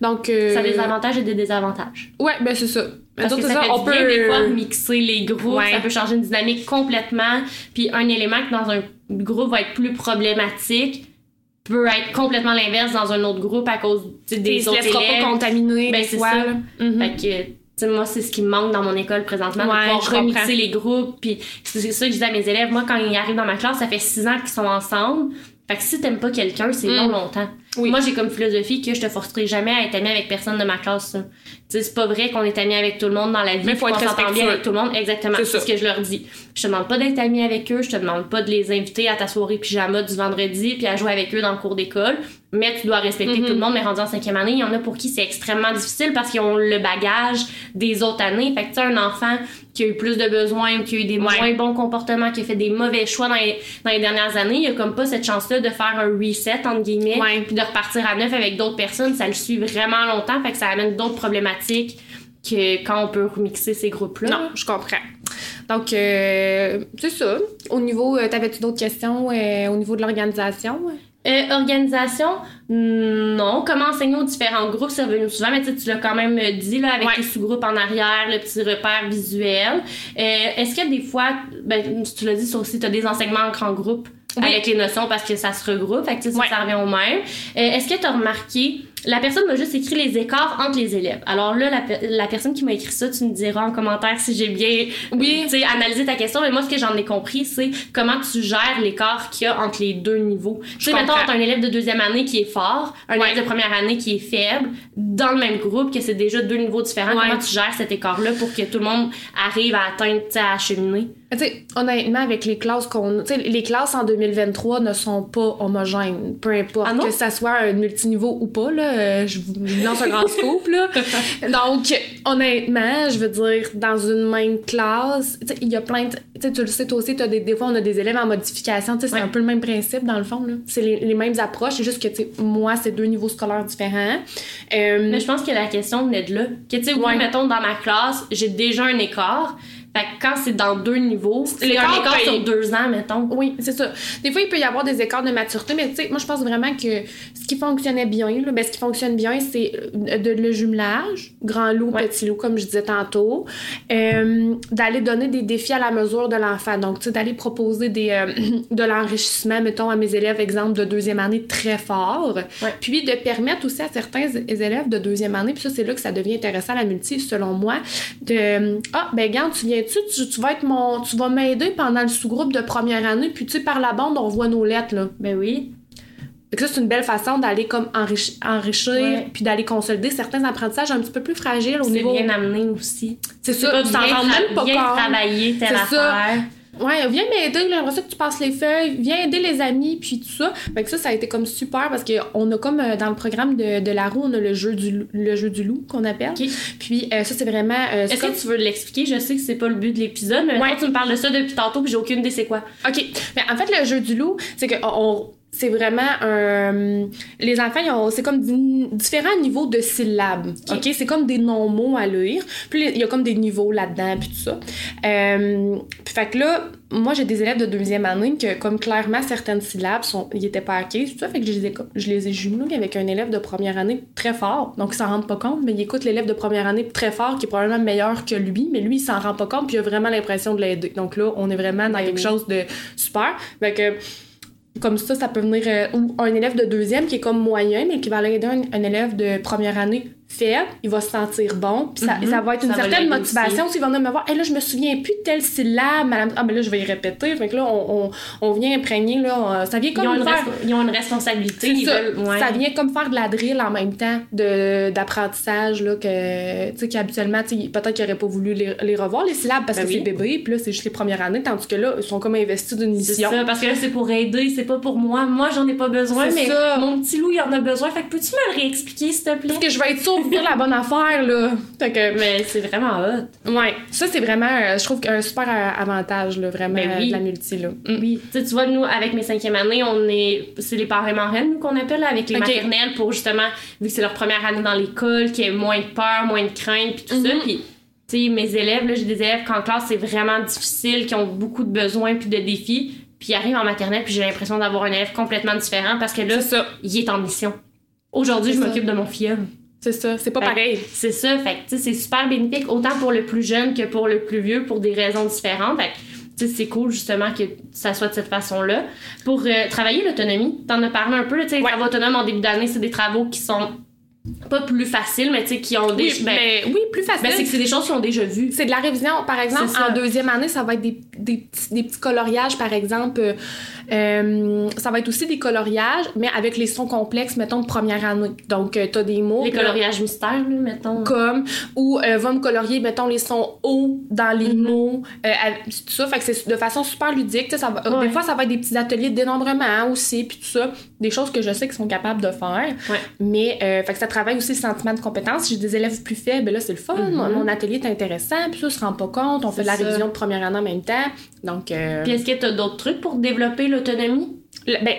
Donc... euh, Ça a des avantages et des désavantages. Ouais, ben c'est ça. Parce que ça, ça, fait on du bien, peut... des fois mixer les groupes, Ouais. ça peut changer une dynamique complètement. Puis un élément qui dans un groupe va être plus problématique peut être complètement l'inverse dans un autre groupe à cause Il des se autres élèves. pas contaminer Ben, c'est ça. là. Mhm. Fait que, sais, moi, c'est ce qui me manque dans mon école présentement, Ouais, de pouvoir remixer les groupes. Puis c'est c'est ça que je dis à mes élèves. Moi, quand ils arrivent dans ma classe, ça fait six ans qu'ils sont ensemble. Fait que si t'aimes pas quelqu'un, c'est Mm. long longtemps. Oui. Moi, j'ai comme philosophie que je te forcerai jamais à être ami avec personne de ma classe. ça. Tu sais, c'est pas vrai qu'on est ami avec tout le monde dans la vie. Mais faut être s'entend bien avec tout le monde. Exactement. C'est ce que je leur dis. Je te demande pas d'être ami avec eux. Je te demande pas de les inviter à ta soirée pyjama du vendredi puis à jouer avec eux dans le cours d'école. Mais tu dois respecter Mhm. tout le monde. Mais rendu en cinquième année, il y en a pour qui c'est extrêmement difficile parce qu'ils ont le bagage des autres années. Fait que tu un enfant qui a eu plus de besoins ou qui a eu des Ouais. moins bons comportements, qui a fait des mauvais choix dans les, dans les dernières années, il a comme pas cette chance-là de faire un reset, entre guillemets, Ouais. puis de repartir à neuf avec d'autres personnes. Ça le suit vraiment longtemps. Fait que ça amène d'autres problématiques que quand on peut remixer ces groupes-là. Non, je comprends. Donc, euh, c'est ça. Au niveau, euh, t'avais-tu d'autres questions euh, au niveau de l'organisation? Organisation, non. Comment enseigner aux différents groupes, c'est revenu souvent, mais tu l'as quand même dit, là, avec Ouais. les sous-groupes en arrière, le petit repère visuel. Est-ce que des fois, ben, tu l'as dit, aussi, tu as des enseignements en grand groupe? Oui. avec les notions parce que ça se regroupe, fait que Ouais. ça revient au même. Euh, Est-ce que tu as remarqué, la personne m'a juste écrit les écarts entre les élèves. Alors là, la, pe- la personne qui m'a écrit ça, tu me diras en commentaire si j'ai bien Oui. analysé ta question, mais moi, ce que j'en ai compris, c'est comment tu gères l'écart qu'il y a entre les deux niveaux. Tu sais, mettons, entre un élève de deuxième année qui est fort, un Ouais. élève de première année qui est faible, dans le même groupe, que c'est déjà deux niveaux différents, Ouais. comment tu gères cet écart-là pour que tout le monde arrive à atteindre, tu sais, à cheminer? Tu sais, honnêtement, avec les classes qu'on. Tu sais, les classes en 2023 ne sont pas homogènes. Peu importe. Ah que ça soit un multiniveau ou pas, là. Euh, je vous lance un grand scoop, là. Donc, honnêtement, je veux dire, dans une même classe, il y a plein de. Tu le sais, toi aussi, t'as des, des fois, on a des élèves en modification. C'est Ouais. un peu le même principe, dans le fond, là. C'est les, les mêmes approches. C'est juste que, moi, c'est deux niveaux scolaires différents. Euh, Mais je pense que la question venait de là. Que, tu sais, Ouais. mettons, dans ma classe, j'ai déjà un écart. Fait que quand c'est dans deux niveaux, c'est un écart sur deux ans, mettons. Oui, c'est ça. Des fois, il peut y avoir des écarts de maturité, mais tu sais, moi, je pense vraiment que ce qui fonctionnait bien, là, ben, ce qui fonctionne bien, c'est euh, de, le jumelage, grand loup, Ouais. petit loup, comme je disais tantôt, euh, d'aller donner des défis à la mesure de l'enfant. Donc, tu sais, d'aller proposer des, euh, de l'enrichissement, mettons, à mes élèves, exemple, de deuxième année très fort, Ouais. puis de permettre aussi à certains élèves de deuxième année, puis ça, c'est là que ça devient intéressant, la multi, selon moi, de Ah, ben, regarde, tu tu, tu vas être mon. Tu vas m'aider pendant le sous-groupe de première année, puis tu sais, par la bande, on voit nos lettres, là. Ben oui. Que ça, c'est une belle façon d'aller comme enrichi- enrichir, Ouais. puis d'aller consolider certains apprentissages un petit peu plus fragiles au C'est niveau. bien amené aussi. C'est C'est ça, tu t'en rends même pas bien compte. travailler telle C'est ça. Ouais, viens m'aider, là, j'aimerais ça que tu passes les feuilles, viens aider les amis, puis tout ça. Fait que ça, ça a été comme super parce qu'on a comme euh, dans le programme de, de la roue, on a le jeu du, le jeu du loup qu'on appelle. Ok. Puis euh, ça, c'est vraiment. euh, Est-ce comme- que tu veux l'expliquer? Je sais que c'est pas le but de l'épisode, mais Ouais. tu me parles de ça depuis tantôt, puis j'ai aucune idée c'est quoi. OK. Mais en fait, le jeu du loup, c'est que on- on- c'est vraiment un. Les enfants, ils ont, c'est comme di- différents niveaux de syllabes. OK? C'est comme des non-mots à lire. Puis il y a comme des niveaux là-dedans, puis tout ça. Euh, puis fait que là, moi, j'ai des élèves de deuxième année que, comme clairement, certaines syllabes, sont, ils étaient pas acquises, tout ça. Fait que je les ai, je les ai jumelés avec un élève de première année très fort. Donc, il s'en rend pas compte, mais il écoute l'élève de première année très fort, qui est probablement meilleur que lui, mais lui, il s'en rend pas compte, puis il a vraiment l'impression de l'aider. Donc là, on est vraiment dans Ben quelque oui. chose de super. Fait que comme ça, ça peut venir. euh, ou un élève de deuxième qui est comme moyen, mais qui va aller aider un, un élève de première année faible, il va se sentir bon, puis ça, Mhm. ça va être une Ça certaine motivation. S'il va venir me voir, hey, là, je me souviens plus de telle syllabe, madame. Ah, ben là, je vais y répéter. Fait que là, on, on, on vient imprégner, là, ça vient Ils comme ont, une faire. ils ont une responsabilité. Ils ça. veulent- ouais. Ça vient comme faire de la drill en même temps d'apprentissage, là, que, tu sais, qu'habituellement, tu sais, peut-être qu'ils n'auraient pas voulu les, les revoir, les syllabes, parce Ben que oui. c'est bébé, puis là, c'est juste les premières années, tandis que là, ils sont comme investis d'une C'est mission. ça, parce que là, c'est pour aider, c'est pas pour moi. Moi, j'en ai pas besoin, mais ça. mon petit loup, il en a besoin. Fait que peux-tu me le réexpliquer, s'il te plaît? Parce que je vais être sûre dire la bonne affaire, là. Fait que, Mais c'est vraiment hot. ouais, ça, c'est vraiment, euh, je trouve, un super euh, avantage, là, vraiment, Ben oui. de la multi, là. Mm. Oui. Tu sais, tu vois, nous, avec mes cinquièmes années, on est. C'est les parents marraines qu'on appelle, là, avec les maternelles, pour justement, vu que c'est leur première année dans l'école, qu'il y ait moins de peur, moins de crainte, puis tout ça. Mhm. Puis, tu sais, mes élèves, là, j'ai des élèves qu'en classe, c'est vraiment difficile, qui ont beaucoup de besoins puis de défis. Puis ils arrivent en maternelle, puis j'ai l'impression d'avoir un élève complètement différent parce que là, ça, il est en mission. Aujourd'hui, je m'occupe de mon filleul. C'est ça, c'est pas Fait- pareil. C'est ça, fait que, tu sais, c'est super bénéfique, autant pour le plus jeune que pour le plus vieux, pour des raisons différentes. Fait que, tu sais, c'est cool, justement, que ça soit de cette façon-là. Pour euh, travailler l'autonomie, t'en as parlé un peu, tu sais, Ouais. travaux autonomes en début d'année, c'est des travaux qui sont pas plus faciles, mais tu sais, qui ont des... Oui, ben, mais, oui, plus facile. ben, c'est que c'est des choses qu'ils ont déjà vues. C'est de la révision. Par exemple, en deuxième année, ça va être des, des, petits, des petits coloriages, par exemple. euh, euh, ça va être aussi des coloriages, mais avec les sons complexes, mettons, de première année. Donc, tu t'as des mots. Les là, coloriages mystères, là, mettons. Comme, ou euh, va me colorier, mettons, les sons hauts dans les Mhm. mots. euh, tout ça. Fait que c'est de façon super ludique. Ça va, Ouais. Des fois, ça va être des petits ateliers de dénombrement aussi, puis tout ça. Des choses que je sais qu'ils sont capables de faire. Ouais. Mais, euh, fait que ça travaille aussi le sentiment de compétence. Si j'ai des élèves plus faibles, ben là, c'est le fun. Mhm. Mon, mon atelier est intéressant, puis ça, on se rend pas compte. On fait de la ça. révision de première année en même temps. Donc, euh, Puis est-ce que t'as d'autres trucs pour développer l'autonomie? ben,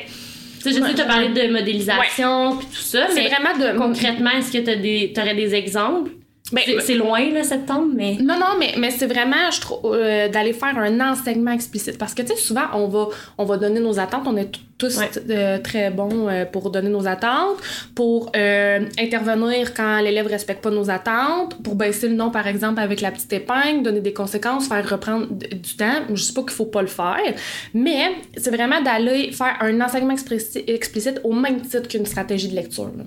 Tu sais, je sais que t'as parlé de modélisation, puis tout ça, mais vraiment de. concrètement, est-ce que t'as des, t'aurais des exemples? Ben, C'est- loin, là, septembre, mais... Non, non, mais, mais c'est vraiment, je trouve, euh, d'aller faire un enseignement explicite. Parce que, tu sais, souvent, on va, on va donner nos attentes. On est tous Ouais. euh, très bons euh, pour donner nos attentes, pour intervenir quand l'élève respecte pas nos attentes, pour baisser le nom, par exemple, avec la petite épingle, donner des conséquences, faire reprendre du temps. Je sais pas qu'il faut pas le faire, mais c'est vraiment d'aller faire un enseignement explicite au même titre qu'une stratégie de lecture. là.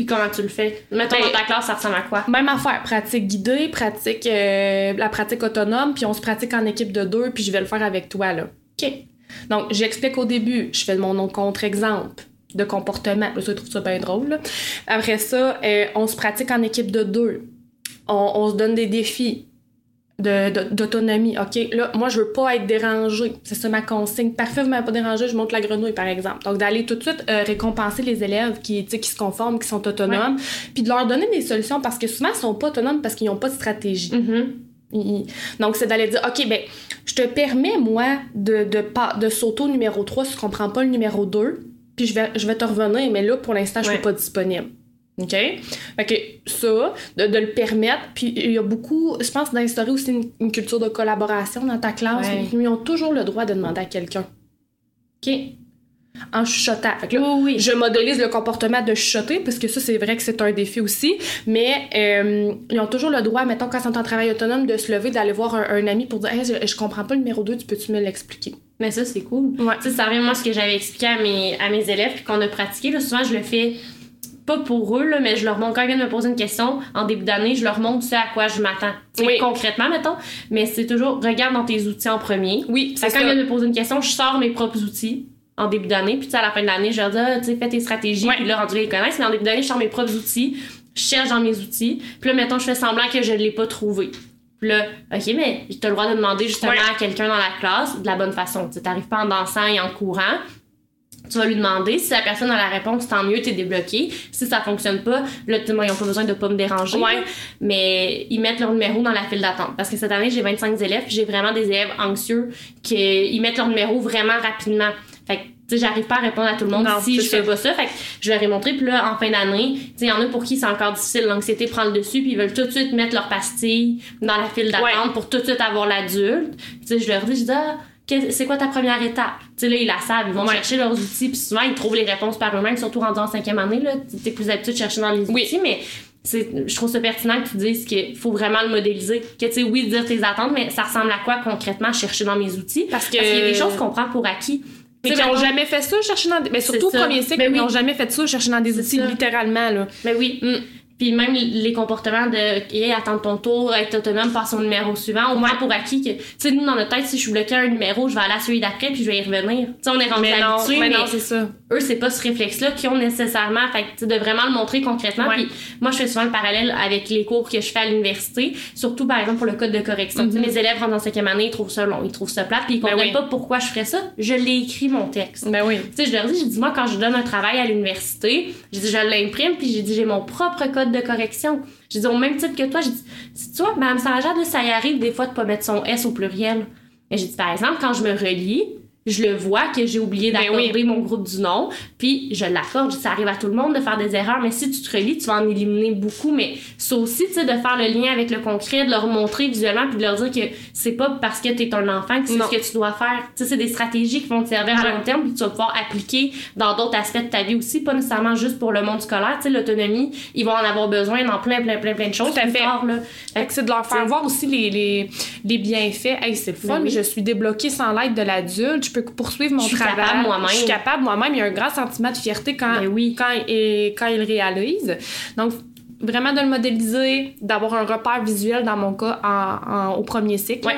Puis comment tu le fais? Mettons Ben- dans ta classe, ça ressemble à quoi? Même affaire, pratique guidée, pratique euh, la pratique autonome, puis on se pratique en équipe de deux, puis je vais le faire avec toi là. OK. Donc j'explique au début, je fais mon contre-exemple de comportement, là, je trouve ça bien drôle. là. Après ça, euh, on se pratique en équipe de deux. On, on se donne des défis d'autonomie. OK, là, moi, je veux pas être dérangée. C'est ça ma consigne. Parfait, vous m'avez pas dérangé, je monte la grenouille, par exemple. Donc, d'aller tout de suite euh, récompenser les élèves qui, qui se conforment, qui sont autonomes, puis de leur donner des solutions parce que souvent, ils sont pas autonomes parce qu'ils n'ont pas de stratégie. Mhm. Il- Donc, c'est d'aller dire, OK, ben, je te permets, moi, de, de, de sauter au numéro 3 si tu comprends pas le numéro 2, puis je vais, je vais te revenir, mais là, pour l'instant, je Ouais. suis pas disponible. OK? Fait que ça, de, de le permettre, puis il y a beaucoup, je pense, d'instaurer aussi une, une culture de collaboration dans ta classe. Ouais. Ils ont toujours le droit de demander à quelqu'un. OK? En chuchotant. Fait que là, Oui, oui. je modélise le comportement de chuchoter, parce que ça, c'est vrai que c'est un défi aussi. Mais euh, ils ont toujours le droit, mettons, quand ils sont en travail autonome, de se lever, d'aller voir un, un ami pour dire Hey, je, je comprends pas le numéro 2, tu peux-tu me l'expliquer? Mais ça, c'est cool. Ouais. Tu sais, ça revient, moi, ce que j'avais expliqué à mes, à mes élèves, puis qu'on a pratiqué. Là, souvent, je le fais pas pour eux, là, mais je leur montre quand ils viennent me poser une question en début d'année, je leur montre ce à quoi je m'attends. Oui. Concrètement, mettons. Mais c'est toujours, regarde dans tes outils en premier. Oui, que quand ils viennent me poser une question, je sors mes propres outils en début d'année. Puis à la fin de l'année, je leur dis, ah, tu sais, fais tes stratégies. Puis là, rendu ils connaissent. Mais en début d'année, je sors mes propres outils. Je cherche dans mes outils. Puis là, mettons, je fais semblant que je ne l'ai pas trouvé. Puis là, OK, mais tu as le droit de demander justement à quelqu'un dans la classe de la bonne façon. Tu n'arrives pas en dansant et en courant. Tu vas lui demander. Si la personne a la réponse, tant mieux, t'es débloqué. Si ça fonctionne pas, là, ils ont pas besoin de pas me déranger. Ouais. Mais ils mettent leur numéro dans la file d'attente. Parce que cette année, j'ai 25 élèves, j'ai vraiment des élèves anxieux qui ils mettent leur numéro vraiment rapidement. Fait que, tu sais, j'arrive pas à répondre à tout le monde Non, si je fais pas ça. Fait que je leur ai montré, puis là, en fin d'année, tu sais, il y en a pour qui c'est encore difficile, l'anxiété prend le dessus, puis ils veulent tout de suite mettre leur pastille dans la file d'attente Ouais. pour tout de suite avoir l'adulte. Tu sais, je leur dis, je dis, ah, c'est quoi ta première étape? Tu sais, là, ils la savent, ils vont Ouais. chercher leurs outils, puis souvent, ils trouvent les réponses par eux-mêmes, surtout rendus en cinquième année, là. T'es plus habitué de chercher dans les Oui. outils, mais je trouve ça pertinent que tu dises qu'il faut vraiment le modéliser. Que, tu sais, oui, dire tes attentes, mais ça ressemble à quoi concrètement chercher dans mes outils? Parce qu'il y a des choses qu'on prend pour acquis. Mais qui n'ont jamais fait ça, chercher dans des. Mais surtout au premier cycle, ils n'ont jamais fait ça, chercher dans des outils, ça. littéralement, là. Mais oui. Mm. Puis même les comportements de hey, attendre ton tour, être autonome, passe au numéro suivant, on prend pour acquis que, tu sais, nous, dans notre tête, si je suis bloqué à un numéro, je vais aller à celui d'après puis je vais y revenir. Tu sais, on est rendu Mais non, habitué, mais mais non, c'est ça. eux, c'est pas ce réflexe-là qu'ils ont nécessairement. Fait que, de vraiment le montrer concrètement. Ouais. Puis moi, je fais souvent le parallèle avec les cours que je fais à l'université, surtout par exemple pour le code de correction. Sais, Mes élèves rentrent en cinquième année, ils trouvent ça long, ils trouvent ça plat, puis ils Ben comprennent oui. pas pourquoi je ferais ça. Je l'ai écrit mon texte. Ben oui. Tu sais, je leur dis, j'ai dit, moi, quand je donne un travail à l'université, j'ai dit, je l'imprime, puis j'ai dit, j'ai mon propre code de correction. J'ai dit, au même titre que toi, j'ai dit, si tu vois, Mme là, ça y arrive des fois de pas mettre son S au pluriel. Et j'ai dit, par exemple, quand je me relis, je le vois que j'ai oublié Ben d'accorder oui. mon groupe du nom, puis je l'accorde. Ça arrive à tout le monde de faire des erreurs, mais si tu te relis, tu vas en éliminer beaucoup. Mais c'est aussi, tu sais, de faire le lien avec le concret, de leur montrer visuellement, puis de leur dire que c'est pas parce que t'es un enfant que c'est ce que tu dois faire. Tu sais, c'est des stratégies qui vont te servir à long terme, puis tu vas pouvoir appliquer dans d'autres aspects de ta vie aussi, pas nécessairement juste pour le monde scolaire. Tu sais, l'autonomie, ils vont en avoir besoin dans plein, plein, plein, plein de choses. Tout à fait. là. Fait que c'est de leur faire voir aussi les, les, les bienfaits. Hey, c'est le fun, Ben oui. je suis débloquée sans l'aide de l'adulte. Je peux poursuivre mon Je suis travail. capable moi-même. Je suis capable moi-même. Il y a un grand sentiment de fierté quand, Ben oui. quand, et, quand il réalise. Donc, vraiment de le modéliser, d'avoir un repère visuel dans mon cas en, en- au premier cycle. Ouais.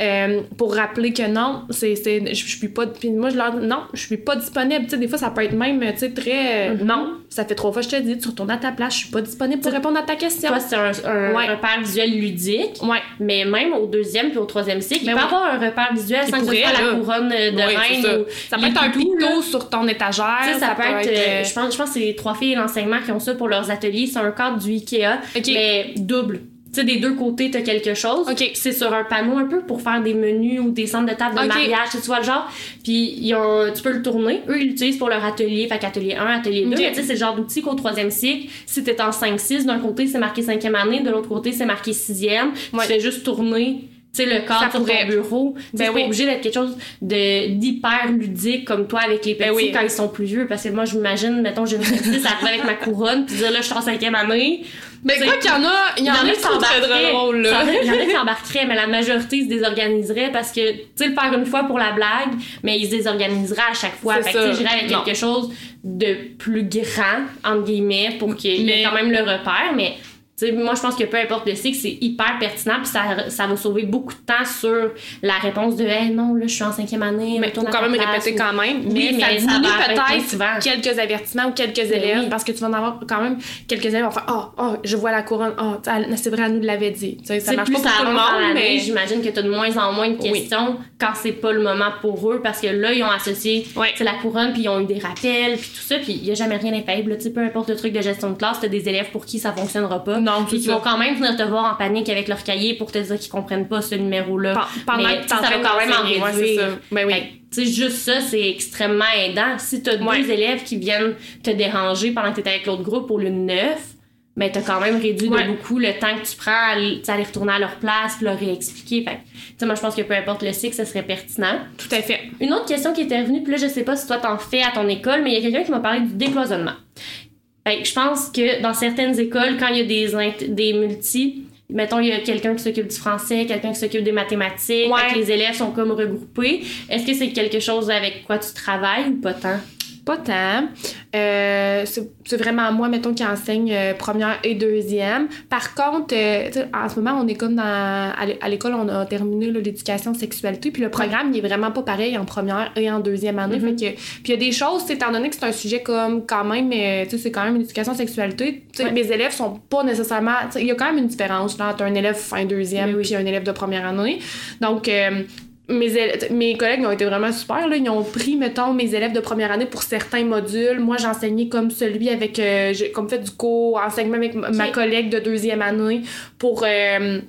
Euh, pour rappeler que non, c'est, c'est, je, je suis pas. Puis moi, je leur dis non, je suis pas disponible. Tu sais, des fois, ça peut être même, tu sais, très. euh, Mhm. Non, ça fait trois fois que je te dis, tu retournes à ta place, je suis pas disponible pour répondre à ta question. Toi, c'est un, un Ouais. repère visuel ludique. Ouais. Mais même au deuxième puis au troisième cycle, Ben il peut avoir un repère visuel sans que ce pourrait, soit la couronne de reine. ça. ou Ça peut être un pitot sur ton étagère. Tu sais, ça, peut être, euh, euh, je pense, je pense que c'est les trois filles et l'enseignement qui ont ça pour leurs ateliers. C'est un cadre du Ikea, mais double. Tu sais, des deux côtés, t'as quelque chose. Ok. C'est sur un panneau un peu pour faire des menus ou des centres de table de Ok. mariage, tu vois le genre. Puis il y a un- tu peux le tourner. Eux, ils l'utilisent pour leur atelier. Fait qu'atelier 1, atelier 2. Ok. Mais tu sais, c'est le genre d'outil qu'au troisième cycle, si t'es en 5-6, d'un côté, c'est marqué cinquième année, de l'autre côté, c'est marqué sixième. Ouais. Tu fais juste tourner. Tu sais, le cadre sur pourrait. ton bureau. Ben oui. pas obligé d'être quelque chose de d'hyper ludique comme toi avec les petits Ben oui. quand ils sont plus vieux. Parce que moi, je m'imagine, mettons, j'ai une petite arriver avec ma couronne, puis dire là, je suis en cinquième année. Mais quoi qu'il y en a, il y en a qui sont très drôles, là. Il y en a qui s'embarqueraient, mais la majorité se désorganiserait parce que, tu sais, le faire une fois pour la blague, mais ils se désorganiseraient à chaque fois. C'est Fait que, tu sais, j'irais avec Non. quelque chose de plus grand, entre guillemets, pour qu'il y ait Mais- quand même le repère, mais. Tu moi, je pense que peu importe le cycle, c'est hyper pertinent, puis ça, ça va sauver beaucoup de temps sur la réponse de hey, non, là, je suis en cinquième année. Mais faut quand même place, répéter ou- quand même. Oui, mais, ça mais diminue peut-être quelques avertissements ou quelques élèves oui. parce que tu vas en avoir quand même quelques élèves qui vont faire Oh, oh, je vois la couronne. Oh, c'est vrai, elle nous l'avait dit. Tu sais, ça Tu marche plus pas pour tout le monde, mais. j'imagine que tu as de moins en moins de Oui. questions quand c'est pas le moment pour eux parce que là ils ont associé c'est la couronne puis ils ont eu des rappels puis tout ça puis il y a jamais rien d'infaillible tu peu importe le truc de gestion de classe t'as des élèves pour qui ça fonctionnera pas Non, puis qui vont quand même venir te voir en panique avec leur cahier pour te dire qu'ils comprennent pas ce numéro là Pen- Pendant Mais, que ça va quand même en d'enseigner, ouais, c'est réduire. ça. Ben oui. Fait juste ça, c'est extrêmement aidant. Si t'as Ouais. deux élèves qui viennent te déranger pendant que t'es avec l'autre groupe au lieu de neuf, ben t'as quand même réduit Ouais. de beaucoup le temps que tu prends à aller retourner à leur place puis leur réexpliquer. Fait tu moi, je pense que peu importe le cycle, ça serait pertinent. Tout à fait. Une autre question qui était revenue, puis là, je sais pas si toi t'en fais à ton école, mais il y a quelqu'un qui m'a parlé du décloisonnement. Fait que je pense que dans certaines écoles, quand il y a des, des multis, mettons, il y a quelqu'un qui s'occupe du français, quelqu'un qui s'occupe des mathématiques, Ouais. les élèves sont comme regroupés. Est-ce que c'est quelque chose avec quoi tu travailles ou pas tant? Pas tant. Euh, c'est vraiment moi, mettons, qui enseigne euh, première et deuxième. Par contre, euh, en ce moment, on est comme dans. À l'é- à l'école, on a terminé l'éducation sexualité, puis le programme, il est vraiment pas pareil en première et en deuxième année. Mhm. Fait que, puis il y a des choses, étant donné que c'est un sujet comme quand même, tu sais, c'est quand même une éducation sexualité, Ouais. mes élèves sont pas nécessairement. Il y a quand même une différence là, entre un élève fin deuxième Mais oui. un élève de première année. Donc, mes, mes collègues ont été vraiment super. Là. Ils ont pris, mettons, mes élèves de première année pour certains modules. Moi, j'enseignais comme celui avec... euh, j'ai comme fait du co-enseignement avec ma- collègue de deuxième année pour... euh,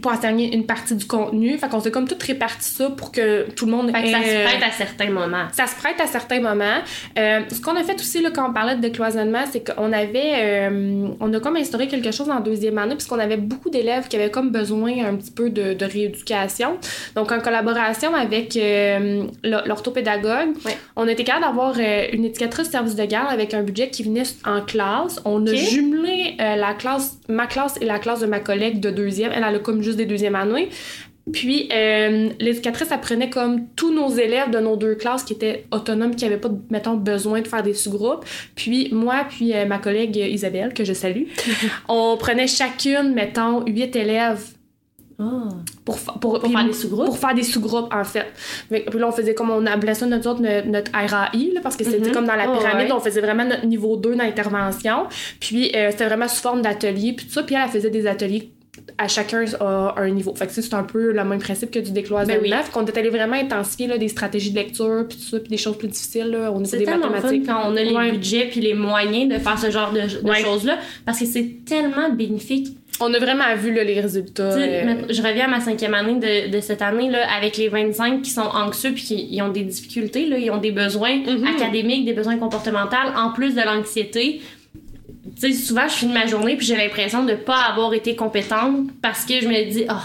pour enseigner une partie du contenu. Fait qu'on s'est comme tout réparti ça pour que tout le monde Fait que ça se prête à certains moments. ça se prête à certains moments. Euh, ce qu'on a fait aussi là, quand on parlait de décloisonnement, c'est qu'on avait, euh, on a comme instauré quelque chose en deuxième année, puisqu'on avait beaucoup d'élèves qui avaient comme besoin un petit peu de, de rééducation. Donc, en collaboration avec euh, l'or- l'orthopédagogue, on était capable d'avoir une éducatrice service de garde avec un budget qui venait en classe. On a jumelé la classe, ma classe et la classe de ma collègue de deuxième. Elle, elle a comme juste des deuxièmes années. Puis, euh, l'éducatrice apprenait comme tous nos élèves de nos deux classes qui étaient autonomes, qui n'avaient pas, mettons, besoin de faire des sous-groupes. Puis, moi, puis euh, ma collègue Isabelle, que je salue, on prenait chacune, mettons, huit élèves Ah. Pour, fa- pour, Pour faire des sous-groupes? Pour faire des sous-groupes, en fait. Puis là, on faisait comme on appelait ça notre, notre, notre RAI, là, parce que c'était Mhm. comme dans la Oh, pyramide, ouais. on faisait vraiment notre niveau 2 d'intervention. Puis euh, c'était vraiment sous forme d'atelier, puis tout ça. Puis elle, elle faisait des ateliers à chacun à un niveau. Fait que c'est un peu le même principe que du décloisonnement. Ben oui. Qu'on est allé vraiment intensifier là, des stratégies de lecture, puis tout ça, puis des choses plus difficiles là, au niveau des fun mathématiques. quand on a les Ouais. budgets puis les moyens de faire ce genre de, de Ouais. choses-là parce que c'est tellement bénéfique. On a vraiment vu là, les résultats. Euh, Je reviens à ma cinquième année de, de cette année là, avec les 25 qui sont anxieux puis qui ils ont des difficultés, là, ils ont des besoins Mhm. académiques, des besoins comportementaux, en plus de l'anxiété. Tu sais, souvent, je finis ma journée puis j'ai l'impression de pas avoir été compétente parce que je me dis, ah,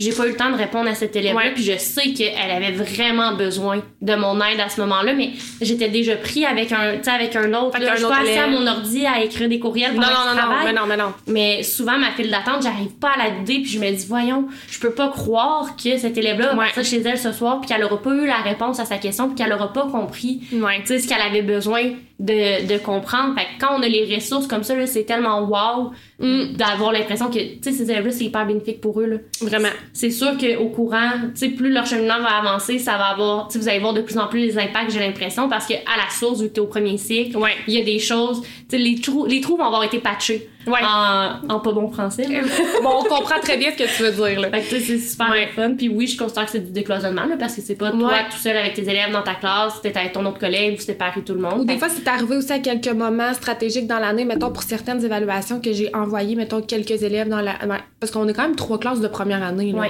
j'ai pas eu le temps de répondre à cet élève-là, Ouais. puis je sais qu'elle avait vraiment besoin de mon aide à ce moment-là, mais j'étais déjà pris avec un, tu sais, avec un autre. Avec là. un je suis pas assise à mon ordi à écrire des courriels Non, pendant non, non, non, mais non, mais non. Mais souvent, ma file d'attente, j'arrive pas à la l'aider, puis je me dis, voyons, je peux pas croire que cet élève-là va Ouais. partir chez elle ce soir, puis qu'elle aura pas eu la réponse à sa question, puis qu'elle aura pas compris Ouais. tu sais, ce qu'elle avait besoin de, de comprendre. Fait que quand on a les ressources comme ça, c'est tellement wow Mm. d'avoir l'impression que, tu sais, ces élèves-là, c'est hyper bénéfique pour eux, là. Vraiment. C'est sûr qu'au courant, tu sais, plus leur cheminement va avancer, ça va avoir, tu sais, vous allez voir de plus en plus les impacts, j'ai l'impression, parce que à la source, vu que t'es au premier cycle, Ouais. il y a des choses, tu sais, les trous, les trous vont avoir été patchés. Ouais. En, en pas bon français, bon, on comprend très bien ce que tu veux dire, là. Fait que c'est super Ouais. fun. Puis oui, je considère que c'est du décloisonnement, là, parce que c'est pas toi Ouais. tout seul avec tes élèves dans ta classe, t'es avec ton autre collègue, vous séparez tout le monde. Ou des Fait fois, c'est arrivé aussi à quelques moments stratégiques dans l'année, mettons, pour certaines évaluations que j'ai envoyées, mettons, quelques élèves dans la. dans- Parce qu'on est quand même trois classes de première année, là,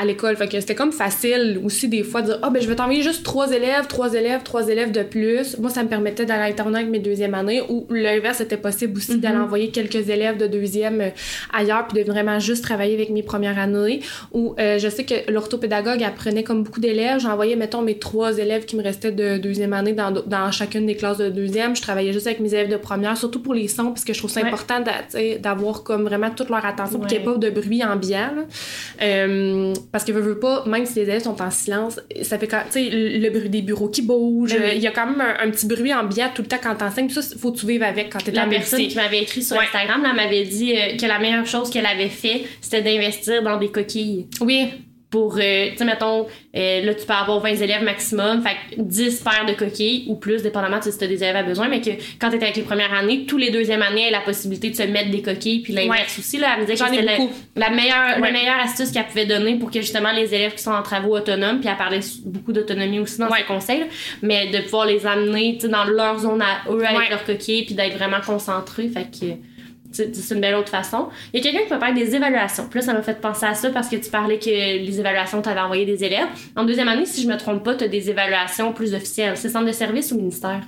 à l'école. Fait que c'était comme facile aussi, des fois, de dire, ah, ben, je vais t'envoyer juste trois élèves, trois élèves, trois élèves de plus. Moi, ça me permettait d'aller alterner avec mes deuxième années, ou l'inverse était possible aussi, d'aller envoyer quelques élèves de deuxième euh, ailleurs, puis de vraiment juste travailler avec mes premières années. Ou euh, je sais que l'orthopédagogue apprenait comme beaucoup d'élèves. J'envoyais, mettons, mes trois élèves qui me restaient de deuxième année dans, dans chacune des classes de deuxième. Je travaillais juste avec mes élèves de première, surtout pour les sons, parce que je trouve ça Ouais. important d'avoir comme vraiment toute leur attention pour qu'il n'y ait Ouais. pas de bruit ambiant. Euh, parce que veux, veux pas, même si les élèves sont en silence, ça fait quand, tu sais, le, bruit des bureaux qui bougent. Ben oui. Il y a quand même un, un petit bruit ambiant tout le temps quand t'enseignes. Ça, faut que tu vives avec quand t'es La en personne multi. qui m'avait écrit sur Ouais. Instagram, là, m'avait dit euh, que la meilleure chose qu'elle avait fait, c'était d'investir dans des coquilles. Oui, Pour, euh, tu sais, mettons, euh, là, tu peux avoir 20 élèves maximum, fait que 10 paires de coquilles ou plus, dépendamment de si tu as des élèves à besoin, mais que quand tu es avec les premières années, tous les deuxièmes années, elle a la possibilité de se mettre des coquilles, puis l'inverse aussi, là, elle me disait que c'était la, meilleure, Ouais. la meilleure astuce qu'elle pouvait donner pour que justement les élèves qui sont en travaux autonomes, puis elle parlait beaucoup d'autonomie aussi dans Ouais. ses conseils, mais de pouvoir les amener, tu sais, dans leur zone à eux avec Ouais. leurs coquilles, puis d'être vraiment concentrés, fait que c'est une belle autre façon. Il y a quelqu'un qui m'a parlé des évaluations. Puis là, ça m'a fait penser à ça parce que tu parlais que les évaluations, tu avais envoyé des élèves. En deuxième année, si je me trompe pas, tu as des évaluations plus officielles. C'est centre de service ou ministère?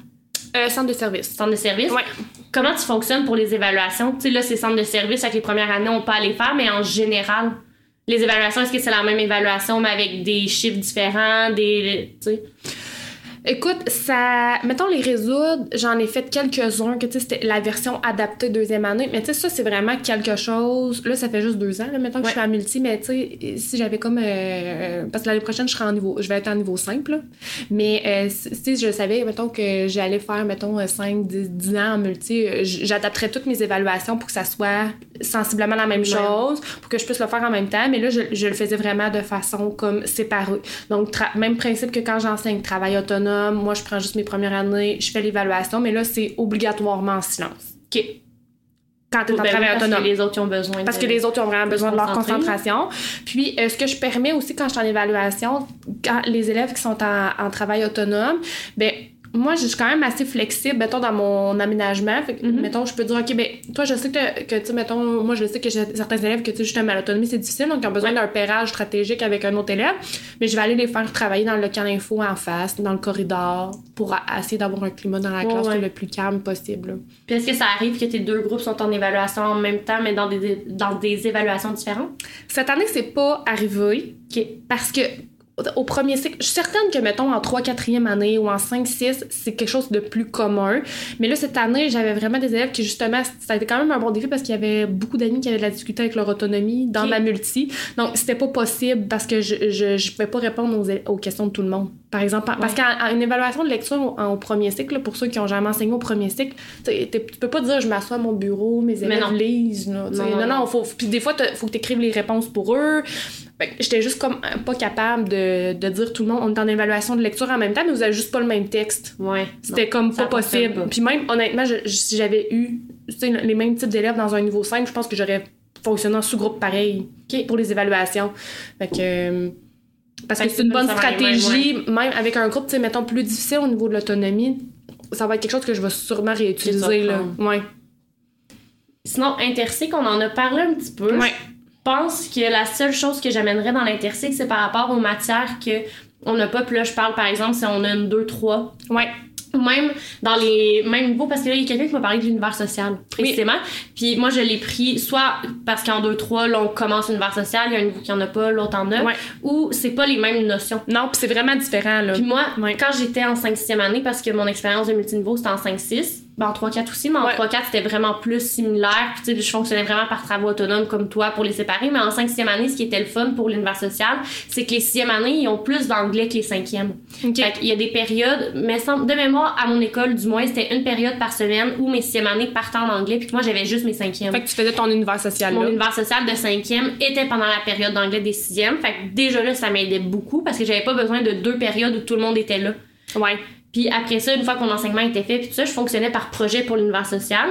euh, centre de service. Centre de service? Ouais. Comment tu fonctionnes pour les évaluations? Tu sais, là, c'est centre de service. Avec les premières années, on peut aller faire, mais en général, les évaluations, est-ce que c'est la même évaluation, mais avec des chiffres différents, des. Tu sais? Écoute, ça. Mettons les résoudre, j'en ai fait quelques-uns, que tu sais, c'était la version adaptée deuxième année. Mais tu sais, ça, c'est vraiment quelque chose. Là, ça fait juste deux ans, là, mettons que je suis à multi, mais tu sais, si j'avais comme. euh, parce que l'année prochaine, je serai en niveau. Je vais être en niveau simple, là. Mais euh, si je savais, mettons, que j'allais faire, mettons, 5, 10, 10 ans en multi, euh, j'adapterais toutes mes évaluations pour que ça soit sensiblement la même Ouais. chose, pour que je puisse le faire en même temps. Mais là, je, je le faisais vraiment de façon comme séparée. Donc, même principe que quand j'enseigne, travail autonome, moi, je prends juste mes premières années, je fais l'évaluation, mais là, c'est obligatoirement en silence. OK. Quand tu es en Ben oui, travail parce autonome. que les autres ont besoin Parce de- que les autres ont vraiment besoin de leur concentration. Puis, euh, ce que je permets aussi quand je suis en évaluation, quand les élèves qui sont en, en travail autonome, ben moi, je suis quand même assez flexible, mettons, dans mon aménagement. Fait que, Mhm. mettons, je peux dire, OK, ben, toi, je sais que, que tu sais, mettons, moi, je sais que j'ai certains élèves que, tu sais, justement, l'autonomie, c'est difficile, donc ils ont besoin d'un pairage stratégique avec un autre élève. Mais je vais aller les faire travailler dans le local info en face, dans le corridor, pour essayer d'avoir un climat dans la Ouais, classe ouais. le plus calme possible. Puis est-ce que ça arrive que tes deux groupes sont en évaluation en même temps, mais dans des, dans des évaluations différentes? Cette année, c'est pas arrivé. OK. Parce que au premier cycle, je suis certaine que, mettons, en 3 4e année ou en 5 6 c'est quelque chose de plus commun. Mais là, cette année, j'avais vraiment des élèves qui, justement, ça a été quand même un bon défi parce qu'il y avait beaucoup d'amis qui avaient de la difficulté avec leur autonomie dans Ok. ma multi. Donc, c'était pas possible parce que je, je, je pouvais pas répondre aux, questions de tout le monde. Par exemple, parce Ouais. qu'en en une évaluation de lecture au, en- au premier cycle, pour ceux qui ont jamais enseigné au premier cycle, tu peux pas dire je m'assois à mon bureau, mes élèves lisent. Non, non, non, non, faut, puis des fois, il faut que tu écrives les réponses pour eux. J'étais juste comme euh, pas capable de, de dire tout le monde, on est en évaluation de lecture en même temps, mais vous avez juste pas le même texte. Ouais. C'était comme pas possible. pas. Puis même, honnêtement, je- si j'avais eu les mêmes types d'élèves dans un niveau 5, je pense que j'aurais fonctionné en sous-groupe pareil pour les évaluations. Fait que. euh, parce Fait que c'est une bonne stratégie, même avec un groupe, tu sais, mettons, plus difficile au niveau de l'autonomie, ça va être quelque chose que je vais sûrement réutiliser, là. Ouais. Sinon, intercycle, on en a parlé un petit peu. Ouais. Je pense que la seule chose que j'amènerais dans l'intercycle, c'est par rapport aux matières que on n'a pas. Puis là, je parle par exemple si on a une 2, 3. Ouais. Ou même dans les mêmes niveaux, parce que là, il y a quelqu'un qui m'a parlé de l'univers social, précisément. Puis moi, je l'ai pris soit parce qu'en 2, 3, là, on commence l'univers social, il y a un niveau qui en a pas, l'autre en a. Ouais. Ou c'est pas les mêmes notions. Non, puis c'est vraiment différent, là. Puis moi, Ouais. quand j'étais en 5-6e année, parce que mon expérience de multiniveau, c'était en 5-6, ben en 3-4 aussi, mais en Ouais. 3-4, c'était vraiment plus similaire. Puis, tu sais, je fonctionnais vraiment par travaux autonomes comme toi pour les séparer. Mais en 5-6e année, ce qui était le fun pour l'univers social, c'est que les 6e années, ils ont plus d'anglais que les 5e. Ok. Fait qu'il y a des périodes, mais sans- de mémoire, à mon école, du moins, c'était une période par semaine où mes 6e années partaient en anglais, puis que moi, j'avais juste mes 5e. Fait que tu faisais ton univers social, Mon là. univers social de 5e était pendant la période d'anglais des 6e. Fait que déjà là, ça m'aidait beaucoup parce que j'avais pas besoin de deux périodes où tout le monde était là. Ouais. Puis après ça, une fois que mon enseignement était fait, puis tout ça, je fonctionnais par projet pour l'univers social.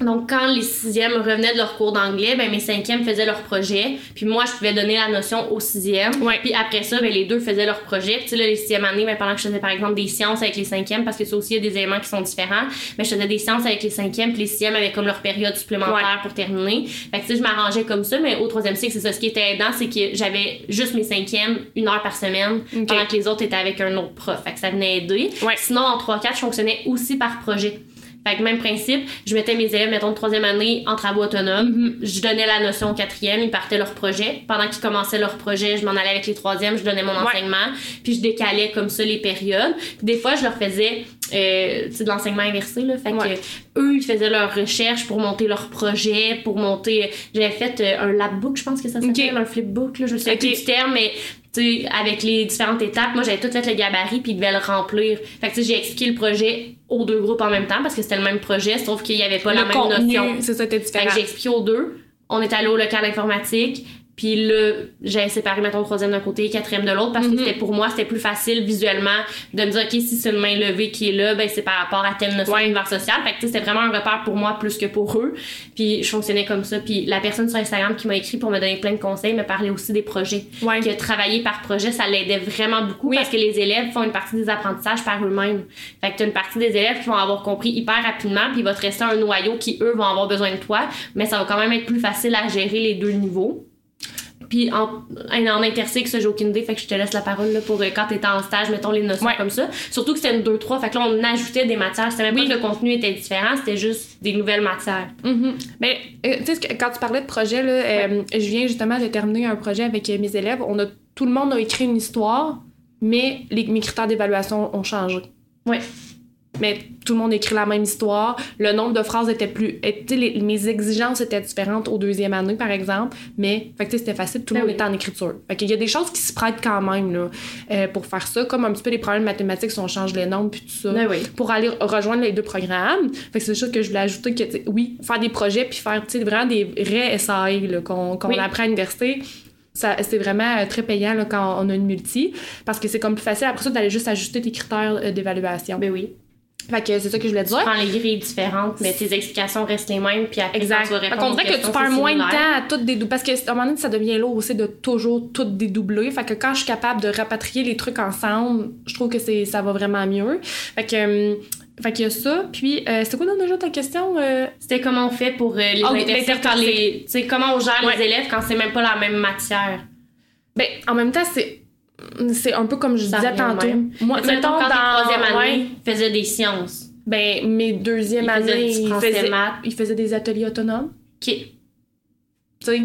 Donc, quand les sixièmes revenaient de leur cours d'anglais, ben mes cinquièmes faisaient leur projet. Puis moi, je pouvais donner la notion aux sixièmes. Ouais. Puis après ça, ben les deux faisaient leur projet. Puis tu sais, là, les sixièmes années, ben pendant que je faisais par exemple des sciences avec les cinquièmes, parce que ça aussi, il y a des éléments qui sont différents, mais je faisais des sciences avec les cinquièmes, puis les sixièmes avaient comme leur période supplémentaire Ouais. pour terminer. Fait que tu sais, je m'arrangeais comme ça, mais au troisième cycle, c'est ça. Ce qui était aidant, c'est que j'avais juste mes cinquièmes, une heure par semaine, Ok. pendant que les autres étaient avec un autre prof. Fait que ça venait aider. Ouais. Sinon, en 3-4, je fonctionnais aussi par projet. Fait que même principe, je mettais mes élèves, mettons, de troisième année en travaux autonomes. Mm-hmm. Je donnais la notion au quatrième, ils partaient leur projet. Pendant qu'ils commençaient leur projet, je m'en allais avec les troisièmes, je donnais mon enseignement. Puis je décalais comme ça les périodes. Puis des fois, je leur faisais, euh, tu sais, de l'enseignement inversé, là. Fait Ouais. que eux, ils faisaient leurs recherches pour monter leur projet, pour monter... J'avais fait euh, un labbook, je pense que ça s'appelle, un flipbook, là. Je sais Ok. plus du terme, mais tu avec les différentes étapes, moi j'avais tout fait le gabarit puis ils devaient le remplir. Fait que tu sais, j'ai expliqué le projet aux deux groupes en même temps parce que c'était le même projet, sauf qu'il y avait pas la le même contenu, notion. c'est ça, c'était Fait différent. que j'ai expliqué aux deux. On est allé au local informatique. Puis là, j'ai séparé, mettons, troisième d'un côté et quatrième de l'autre parce Mhm. que c'était pour moi, c'était plus facile visuellement de me dire, OK, si c'est une main levée qui est là, ben c'est par rapport à telle notion Ouais. d'univers social. Fait que c'était vraiment un repère pour moi plus que pour eux. Puis je fonctionnais comme ça. Puis la personne sur Instagram qui m'a écrit pour me donner plein de conseils me parlait aussi des projets. Ouais. Que travailler par projet, ça l'aidait vraiment beaucoup Oui. parce que les élèves font une partie des apprentissages par eux-mêmes. Fait que t'as une partie des élèves qui vont avoir compris hyper rapidement, puis il va te rester un noyau qui, eux, vont avoir besoin de toi, mais ça va quand même être plus facile à gérer les deux niveaux. Puis en, en intercycle, ça, j'ai aucune idée, fait que je te laisse la parole là, pour euh, quand t'étais en stage, mettons les notions Ouais. comme ça. Surtout que c'était une 2-3, fait que là, on ajoutait des matières. C'était même Oui. pas que le contenu était différent, c'était juste des nouvelles matières. Mhm. Mais euh, tu sais, quand tu parlais de projet, là, euh, je viens justement de terminer un projet avec mes élèves. On a, tout le monde a écrit une histoire, mais les, mes critères d'évaluation ont changé. Ouais. Mais tout le monde écrit la même histoire. Le nombre de phrases était plus. sais, les- mes exigences étaient différentes au deuxième année, par exemple. Mais, fait que, tu sais, c'était facile. Tout le Ben monde oui. était en écriture. Fait qu'il y a des choses qui se prêtent quand même, là, euh, pour faire ça. Comme un petit peu les problèmes mathématiques si on change les nombres puis tout ça Ben oui. pour aller rejoindre les deux programmes. Fait que c'est sûr que je voulais ajouter que, oui, faire des projets puis faire, tu sais, vraiment des vrais SAE là, qu'on qu'on Oui. apprend à l'université. Ça, c'est vraiment euh, très payant là, quand on a une multi parce que c'est comme plus facile après ça d'aller juste ajuster tes critères euh, d'évaluation. Ben oui. Fait que c'est ça que je voulais dire. Tu prends les grilles différentes, mais tes explications restent les mêmes, puis après, Exact. tu vas Fait répondre qu'on aux dirait que tu perds moins de temps à tout dédoubler. Parce qu'à un moment donné, ça devient lourd aussi de toujours tout dédoubler. Fait que quand je suis capable de rapatrier les trucs ensemble, je trouve que c'est ça va vraiment mieux. Fait que, euh, fait qu'il y a ça. Puis, euh, c'est quoi donc déjà ta question? Euh, C'était comment on fait pour euh, les intercycles quand les. Tu sais, comment on gère Ouais. les élèves quand c'est même pas la même matière? Ben, en même temps, c'est. C'est un peu comme je Ça disais tantôt. même. Moi, mettons, quand dans. troisième ouais, année faisaient des sciences. ben, mes deuxième faisaient année, français, faisaient, maths. ils faisaient des ateliers autonomes. OK. Tu sais,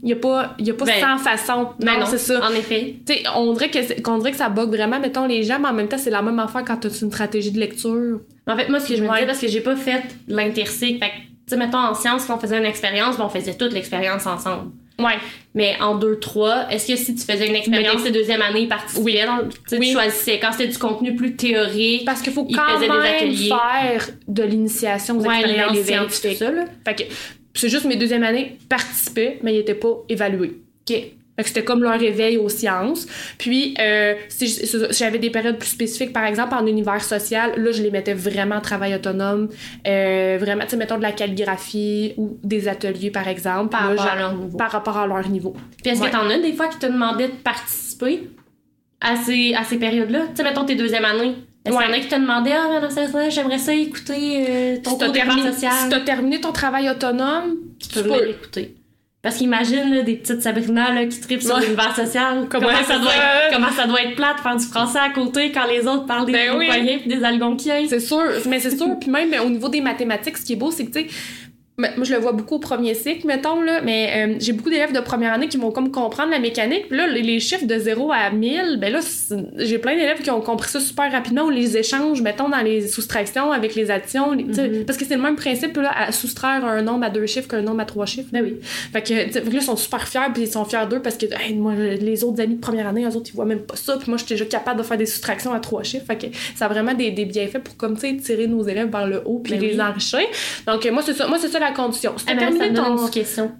il n'y a pas, y a pas Ben, 100 façons. Ben non, c'est ça. En effet. Tu sais, on dirait que dirait que ça bug vraiment, mettons, les gens, mais en même temps, c'est la même affaire quand tu as une stratégie de lecture. En fait, moi, ce que je me disais, parce que j'ai pas fait l'intercycle, fait que, tu sais, mettons, en sciences, quand on faisait une expérience, ben, on faisait toute l'expérience ensemble. Ouais. Mais en 2-3, est-ce que si tu faisais une expérience ces deuxième année, ils participaient Oui. dans- Oui. tu choisissais. Quand c'était du contenu plus théorique, Parce qu'il faut quand des même ateliers. faire de l'initiation aux ouais, expériences tout scientifiques. ça, là. Fait que c'est juste mes deuxième années participaient, mais ils n'étaient pas évalués. OK. C'était comme leur réveil aux sciences. Puis, euh, si j'avais des périodes plus spécifiques, par exemple, en univers social, là, je les mettais vraiment en travail autonome. Euh, vraiment, tu sais, mettons de la calligraphie ou des ateliers, par exemple. Par Là, rapport à leur niveau. Par rapport à leur niveau. Puis est-ce Ouais. que t'en as des fois qui te demandaient de participer à ces, à ces périodes-là? Tu sais, mettons tes deuxième année. Est-ce qu'il y en a qui te demandaient, ah, ce sens-là, j'aimerais ça écouter euh, ton Si cours terminé, social? si t'as terminé ton travail autonome, tu peux venir l'écouter. Parce qu'imagine des petites Sabrina là, qui tripent sur Ouais. l'univers social. Comment ça doit être, comment ça doit être plate de faire du français à côté quand les autres parlent des Ben oui. Puis des Algonquiens. C'est sûr, mais c'est sûr. Puis même au niveau des mathématiques, ce qui est beau, c'est que, tu sais, moi je le vois beaucoup au premier cycle, mettons, là, mais euh, j'ai beaucoup d'élèves de première année qui vont comme comprendre la mécanique. Puis là, les, chiffres de 0 à 1000, ben là, j'ai plein d'élèves qui ont compris ça super rapidement, ou les échanges, mettons, dans les soustractions avec les additions. les- Mhm. Parce que c'est le même principe, là, à soustraire un nombre à deux chiffres qu'un nombre à trois chiffres. Ben oui. Fait que, là, ils sont super fiers, puis ils sont fiers d'eux parce que, hey, moi, les autres amis de première année, eux autres, ils voient même pas ça, puis moi, j'étais déjà capable de faire des soustractions à trois chiffres. Fait que ça a vraiment des, des bienfaits pour, comme, tu sais, tirer nos élèves vers le haut, puis Ben les oui. enrichir. Donc, euh, moi, c'est ça, moi, c'est ça la condition. Si Ah, t'as me terminé ton, une question.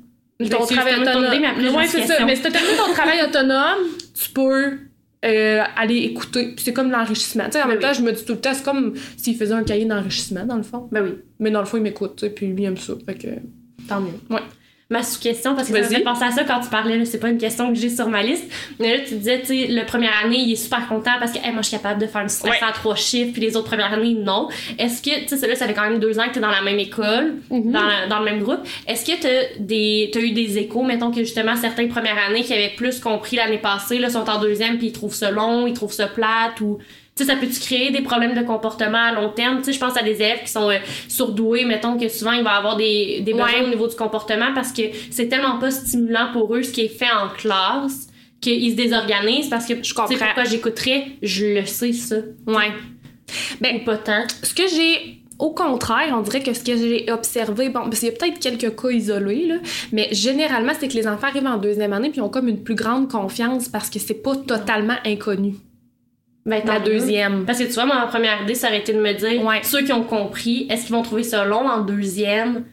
ton travail autonome. idée, mais après, ouais, c'est ça. Mais si t'as terminé ton travail autonome, tu peux. euh, aller écouter. Puis c'est comme l'enrichissement. Tu sais, en Ben même temps, je me dis tout le temps, c'est comme s'il faisait un cahier d'enrichissement, dans le fond. Ben oui, Mais dans le fond, il m'écoute, puis lui, il aime ça. Fait que. tant mieux. Ouais. Ma sous-question, parce que ça me fait penser à ça quand tu parlais, là, c'est pas une question que j'ai sur ma liste, mais là, tu disais, tu sais, le première année, il est super content parce que, hey, moi, je suis capable de faire une soustraction à trois chiffres, puis les autres premières années, non. Est-ce que, tu sais, là, ça fait quand même deux ans que t'es dans la même école, Mhm. dans, la- dans le même groupe. Est-ce que t'as des, t'as eu des échos, mettons que justement, certains premières années qui avaient plus compris l'année passée, là, sont en deuxième, puis ils trouvent ça long, ils trouvent ça plate, ou, tu sais, ça peut-tu créer des problèmes de comportement à long terme? Tu sais, je pense à des élèves qui sont euh, surdoués, mettons que souvent il va avoir des, des besoins Ouais. au niveau du comportement parce que c'est tellement pas stimulant pour eux ce qui est fait en classe qu'ils se désorganisent parce que Je comprends. pourquoi j'écouterais, je le sais ça. Ouais. Ben, ou pas tant. Ce que j'ai au contraire, on dirait que ce que j'ai observé, bon, parce qu'il y a peut-être quelques cas isolés, là, mais généralement, c'est que les enfants arrivent en deuxième année puis ont comme une plus grande confiance parce que c'est pas totalement inconnu. Ben, La tant mieux. deuxième. Parce que tu vois, ma première idée, ça aurait été de me dire, Ouais. ceux qui ont compris, est-ce qu'ils vont trouver ça long en deuxième?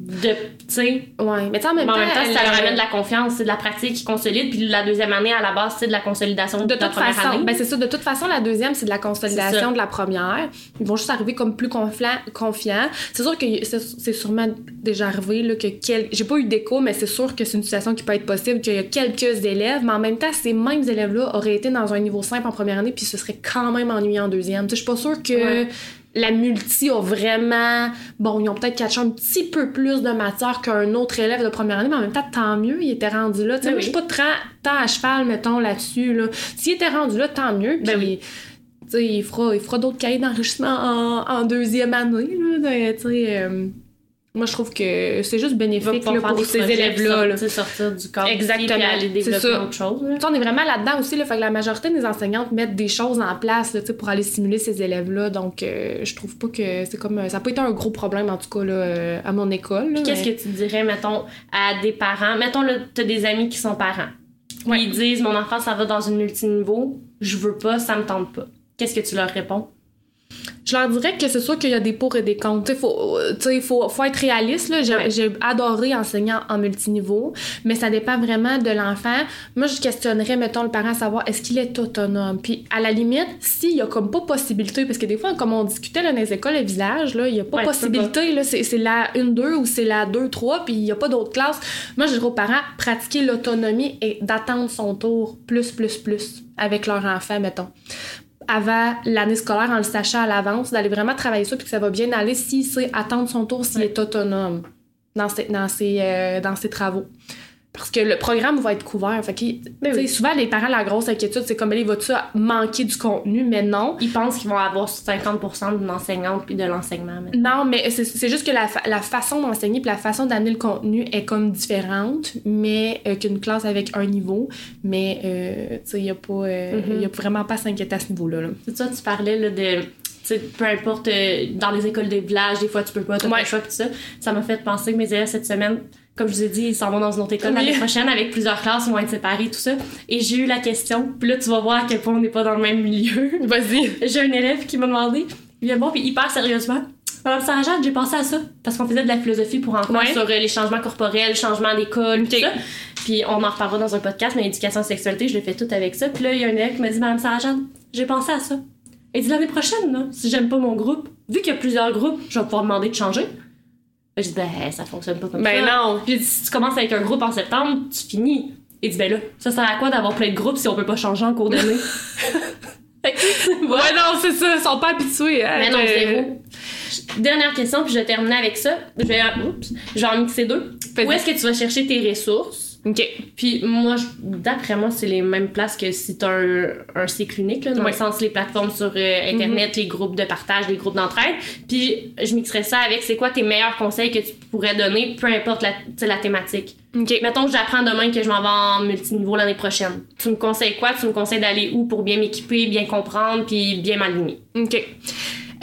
De, tu sais, Ouais, mais en même mais en temps, même temps, ça leur amène de la confiance, c'est de la pratique qui consolide, puis la deuxième année, à la base, c'est de la consolidation de, De la toute première façon, année. ben c'est ça. De toute façon, la deuxième, c'est de la consolidation de la première. Ils vont juste arriver comme plus confiants. C'est sûr que c'est sûrement déjà arrivé là, que quel... j'ai pas eu d'écho, mais c'est sûr que c'est une situation qui peut être possible, qu'il y a quelques élèves, mais en même temps, ces mêmes élèves-là auraient été dans un niveau simple en première année, puis ce serait quand même ennuyé en deuxième. Je suis pas sûre que Ouais. La multi a vraiment. Bon, ils ont peut-être catché un petit peu plus de matière qu'un autre élève de première année, mais en même temps, tant mieux, il était rendu là. Tu sais, Ben moi, je suis pas tant à cheval, mettons, là-dessus. Là. S'il était rendu là, tant mieux. Puis, Ben oui. il fera, il fera d'autres cahiers d'enrichissement en, en deuxième année. Là, de- euh, moi, je trouve que c'est juste bénéfique là, pour ces élèves-là. sortir, sortir du cadre Exactement, aller développer autre chose. là. Tu on est vraiment là-dedans aussi, là, fait que la majorité des enseignantes mettent des choses en place là, tu pour aller stimuler ces élèves-là. Donc, euh, je trouve pas que c'est comme. Ça peut être un gros problème, en tout cas, là, euh, à mon école. là, Qu'est-ce mais- que tu dirais, mettons, à des parents? Mettons, là, t'as des amis qui sont parents. Ouais. Ils disent, mon enfant, ça va dans une multiniveau, je veux pas, ça me tente pas. Qu'est-ce que tu leur réponds? Je leur dirais que c'est sûr qu'il y a des pour et des contre. Tu sais, faut, faut, faut être réaliste. Là. J'ai, Ouais. j'ai adoré enseigner en, en multiniveau, mais ça dépend vraiment de l'enfant. Moi, je questionnerais, mettons, le parent à savoir est-ce qu'il est autonome? Puis, à la limite, s'il y a comme pas possibilité, parce que des fois, comme on discutait là, dans les écoles et villages, là, il y a pas Ouais, possibilité. Là, c'est, c'est la 1-2 ou c'est la 2-3, puis il y a pas d'autres classes. Moi, je dirais aux parents pratiquer l'autonomie et d'attendre son tour plus, plus, plus avec leur enfant, mettons avant l'année scolaire en le sachant à l'avance, d'aller vraiment travailler ça puis que ça va bien aller s'il sait attendre son tour, s'il Ouais. est autonome dans ses, dans, ses, euh, dans ses travaux. Parce que le programme va être couvert. Fait que, Ben tu oui. Souvent, les parents, la grosse inquiétude, c'est comme, il va-tu manquer du contenu? Mais non. Ils pensent qu'ils vont avoir 50% d'une enseignante puis de l'enseignement. Non, mais c'est- juste que la, fa- la façon d'enseigner puis la façon d'amener le contenu est comme différente, mais euh, qu'une classe avec un niveau. Mais, euh, tu sais, il n'y a, pas, euh, Mhm. il y a vraiment pas à s'inquiéter à ce niveau-là. là. C'est ça, tu parlais là, de. tu sais, peu importe, euh, dans les écoles des villages, des fois tu peux pas, t'as pas Ouais. le choix, pis tout ça. Ça m'a fait penser que mes élèves cette semaine, comme je vous ai dit, ils s'en vont dans une autre école Oui. l'année prochaine avec plusieurs classes, ils vont être séparés, tout ça. Et j'ai eu la question, puis là tu vas voir à quel point on n'est pas dans le même milieu. Vas-y. j'ai un élève qui m'a demandé, il vient voir, puis hyper sérieusement. Madame Sarah-Jeanne, j'ai pensé à ça, parce qu'on faisait de la philosophie pour enfants Ouais. sur euh, les changements corporels, changements d'école, tout Ok. ça. Puis on en reparlera dans un podcast, mais la sexualité, je l'ai fait tout avec ça. Puis là, il y a un élève qui m'a dit, Madame Sargent, j'ai pensé à ça. Elle dit l'année prochaine, là, si j'aime pas mon groupe, vu qu'il y a plusieurs groupes, je vais pouvoir demander de changer. Ben, J'ai dit, ben, ça fonctionne pas comme Ben ça. non. Puis si tu commences avec un groupe en septembre, tu finis. Il dit, ben là, ça sert à quoi d'avoir plein de groupes si on peut pas changer en cours d'année? Ouais, non, c'est ça. Ils sont pas habitués. hein, Mais non, zéro. Dernière question, puis je vais terminer avec ça. Je vais, oups, je vais en mixer deux. Où est-ce que tu vas chercher tes ressources? OK. Puis moi, d'après moi, c'est les mêmes places que si t'as un, un cycle unique, là, dans le sens les plateformes sur euh, Internet, les groupes de partage, les groupes d'entraide. Puis je mixerais ça avec c'est quoi tes meilleurs conseils que tu pourrais donner, peu importe la thématique. OK. Mettons que j'apprends demain que je m'en vais en multiniveau l'année prochaine. Tu me conseilles quoi? Tu me conseilles d'aller où pour bien m'équiper, bien comprendre, puis bien m'aligner? OK.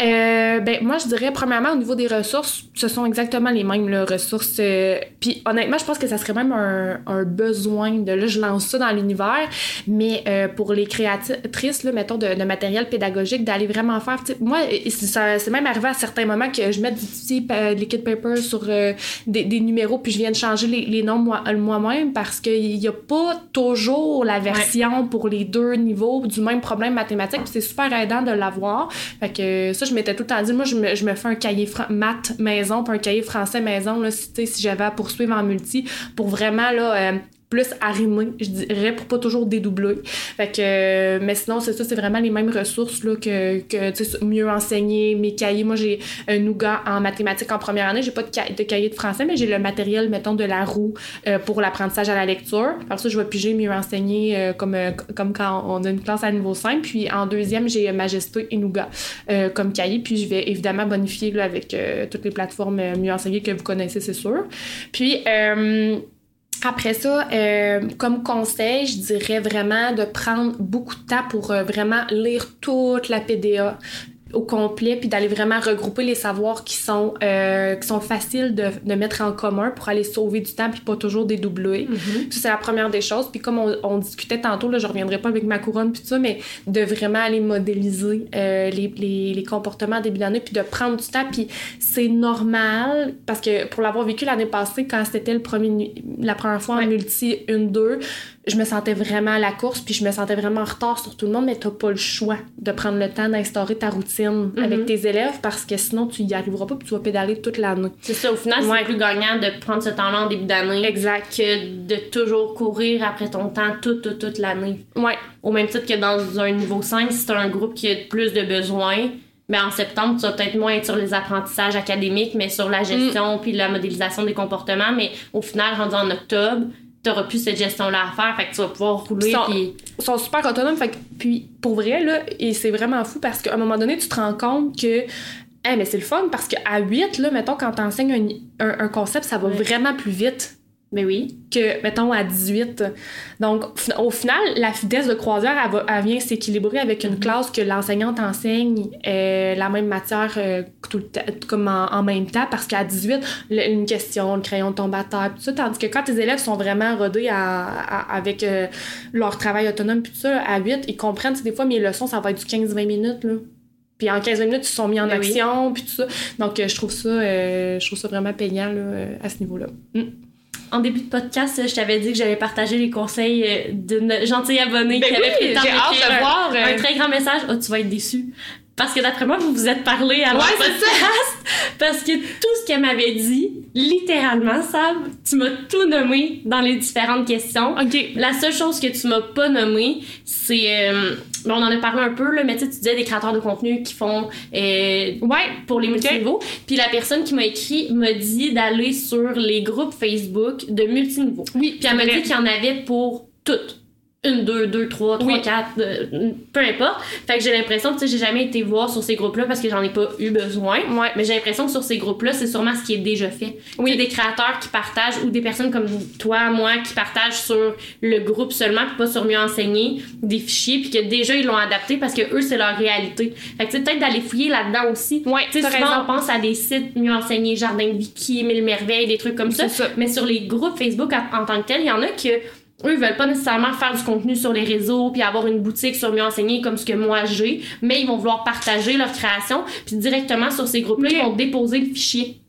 Euh, ben moi je dirais premièrement au niveau des ressources ce sont exactement les mêmes là, ressources euh, puis honnêtement je pense que ça serait même un, un besoin de là je lance ça dans l'univers mais euh, pour les créatrices là mettons de, de matériel pédagogique d'aller vraiment faire moi c'est- même arrivé à certains moments que je mette du petit liquid paper sur euh, des, des numéros puis je viens de changer les, les noms moi- moi-même parce qu'il y a pas toujours la version pour les deux niveaux du même problème mathématique puis c'est super aidant de l'avoir. Fait que ça je m'étais tout le temps moi je me, fais un cahier maths maison puis un cahier français maison là si, si j'avais à poursuivre en multi pour vraiment là euh, plus arrimer, je dirais, pour pas toujours dédoubler. Fait que, euh, mais sinon, c'est ça, c'est vraiment les mêmes ressources, là, que, que mieux enseigner, mes cahiers. Moi, j'ai un Nougat en mathématiques en première année. J'ai pas de, de cahier de français, mais j'ai le matériel, mettons, de la roue euh, pour l'apprentissage à la lecture. Par ça, je vais piger mieux enseigner euh, comme, comme quand on a une classe à niveau 5. Puis en deuxième, j'ai Majesté et Nougat comme cahier. Puis je vais évidemment bonifier avec toutes les plateformes mieux enseignées que vous connaissez, c'est sûr. Puis, après ça, euh, comme conseil, je dirais vraiment de prendre beaucoup de temps pour euh, vraiment lire toute la PDA au complet, puis d'aller vraiment regrouper les savoirs qui sont, euh, qui sont faciles de, de mettre en commun pour aller sauver du temps, puis pas toujours dédoubler. Ça, c'est la première des choses. Puis comme on, on discutait tantôt, là, je reviendrai pas avec ma couronne puis tout ça, mais de vraiment aller modéliser euh, les, les, les comportements début d'année, puis de prendre du temps. Puis c'est normal, parce que pour l'avoir vécu l'année passée, quand c'était le premier, nu- la première fois Ouais. en multi, une, deux, je me sentais vraiment à la course, puis je me sentais vraiment en retard sur tout le monde, mais t'as pas le choix de prendre le temps d'instaurer ta routine avec tes élèves, parce que sinon, tu y arriveras pas, puis tu vas pédaler toute l'année. C'est ça, au final, Ouais. c'est plus gagnant de prendre ce temps-là en début d'année Exact. que de toujours courir après ton temps toute, toute, toute l'année. Ouais. Au même titre que dans un niveau 5, si t'as un groupe qui a plus de besoins, mais en septembre, tu vas peut-être moins être sur les apprentissages académiques, mais sur la gestion puis la modélisation des comportements. Mais au final, rendu en octobre, t'auras plus cette gestion-là à faire, fait que tu vas pouvoir rouler Sont-. Ils sont super autonomes. Fait que- puis pour vrai, là, et c'est vraiment fou parce qu'à un moment donné, tu te rends compte que. Mais c'est le fun parce qu'à 8, là, mettons, quand t'enseignes un, un, un concept, ça va Ouais. vraiment plus vite Mais oui. que, mettons, à 18. Donc, au final, la vitesse de croisière, elle, va- elle vient s'équilibrer avec une classe que l'enseignante enseigne euh, la même matière euh, tout le comme en, en même temps, parce qu'à 18, le- une question, le crayon tombe à terre, tout ça, tandis que quand tes élèves sont vraiment rodés à- à- avec euh, leur travail autonome, puis tout ça, à 8, ils comprennent, des fois, mes leçons, ça va être du 15-20 minutes, là. Puis en 15 minutes, ils se sont mis en Ben oui. action, puis tout ça. Donc, je trouve ça, je trouve ça vraiment payant, là, à ce niveau-là. Mm. En début de podcast, je t'avais dit que j'allais partager les conseils euh, d'une gentille abonnée Ben qui avait pris le temps de un- voir, euh, un très grand message. Oh, tu vas être déçu. Parce que d'après moi, vous vous êtes parlé avant Ouais, podcast. Parce que tout ce qu'elle m'avait dit, littéralement, Sam, tu m'as tout nommé dans les différentes questions. OK. La seule chose que tu m'as pas nommé, c'est... euh, bon, on en a parlé un peu, là, mais tu sais, tu disais des créateurs de contenu qui font... euh, Ouais. pour les multiniveaux. Puis la personne qui m'a écrit m'a dit d'aller sur les groupes Facebook de multiniveaux. Oui, Puis elle m'a dit qu'il y en avait pour toutes. Une, deux, deux, trois, trois, Oui. quatre, euh, peu importe. Fait que j'ai l'impression, tu sais, j'ai jamais été voir sur ces groupes-là parce que j'en ai pas eu besoin. Ouais. Mais j'ai l'impression que sur ces groupes-là, c'est sûrement ce qui est déjà fait. Oui. Oui. des créateurs qui partagent ou des personnes comme toi, moi, qui partagent sur le groupe seulement puis pas sur mieux enseigner des fichiers puis que déjà ils l'ont adapté parce que eux, c'est leur réalité. Fait que tu sais, peut-être d'aller fouiller là-dedans aussi. Ouais, Tu sais, souvent, raison. on pense à des sites mieux enseignés, Jardin de Wiki, Mille Merveilles, des trucs comme ça. Ça. Mais sur les groupes Facebook en, en tant que tel, il y en a que eux ils veulent pas nécessairement faire du contenu sur les réseaux puis avoir une boutique sur mieux enseigner comme ce que moi j'ai, mais ils vont vouloir partager leur création puis directement sur ces groupes-là, ils vont déposer le fichier.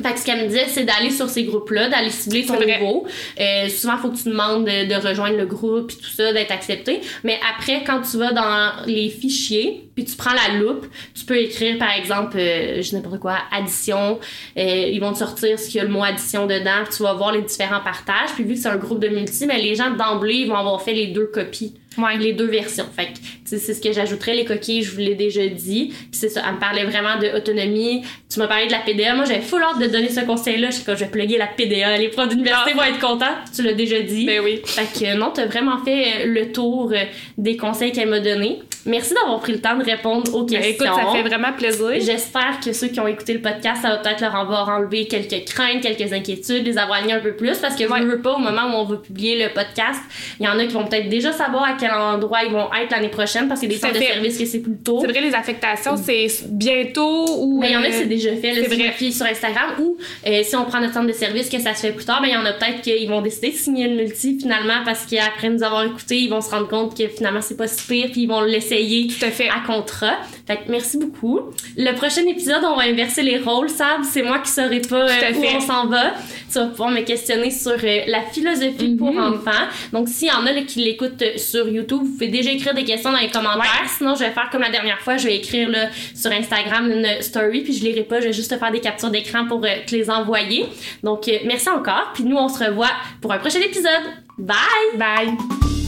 Fait que ce qu'elle me disait, c'est d'aller sur ces groupes-là, d'aller cibler ton niveau. Euh, souvent, il faut que tu demandes de, de rejoindre le groupe et tout ça, d'être accepté. Mais après, quand tu vas dans les fichiers, puis tu prends la loupe, tu peux écrire, par exemple, euh, je sais n'importe quoi, addition. Euh, ils vont te sortir ce qu'il y a le mot addition dedans. Puis tu vas voir les différents partages. Puis vu que c'est un groupe de multi, mais les gens d'emblée vont avoir fait les deux copies. Ouais. les deux versions. Fait que c'est ce que j'ajouterais les coquilles, je vous l'ai déjà dit. Puis c'est ça, elle me parlait vraiment d'autonomie. Tu m'as parlé de la PDA. Moi, j'avais full hâte de donner ce conseil-là. Je sais je vais plugger la PDA. Les profs d'université vont être contents. Tu l'as déjà dit. Ben oui. Fait que non, t'as vraiment fait le tour des conseils qu'elle m'a donnés. Merci d'avoir pris le temps de répondre aux questions. Ben, écoute, ça fait vraiment plaisir. J'espère que ceux qui ont écouté le podcast, ça va peut-être leur avoir enlevé quelques craintes, quelques inquiétudes, les avoir un peu plus, parce que ouais. vous ne pas, au moment où on va publier le podcast, il y en a qui vont peut-être déjà savoir à quel endroit ils vont être l'année prochaine, parce qu'il y a des centres de services que c'est plus tôt. C'est vrai, les affectations, c'est bientôt ou... Mais il y en a que c'est déjà fait, le vrai. sur Instagram, ou euh, si on prend notre centre de service que ça se fait plus tard, ben il y en a peut-être qu'ils vont décider de signer le multi finalement, parce qu'après nous avoir écouté, ils vont se rendre compte que finalement c'est pas si pire, puis ils vont l'essayer. Tout à fait contrat. Fait que merci beaucoup. Le prochain épisode, on va inverser les rôles, Sab. C'est moi qui saurais pas euh, où on s'en va. Tu vas pouvoir me questionner sur euh, la philosophie pour mhm. enfants. Donc, s'il y en a là, qui l'écoutent euh, sur YouTube, vous pouvez déjà écrire des questions dans les commentaires. Sinon, je vais faire comme la dernière fois. Je vais écrire là, sur Instagram une story, puis je lirai pas. Je vais juste faire des captures d'écran pour te les envoyer. Donc, merci encore. Puis nous, on se revoit pour un prochain épisode. Bye! Bye!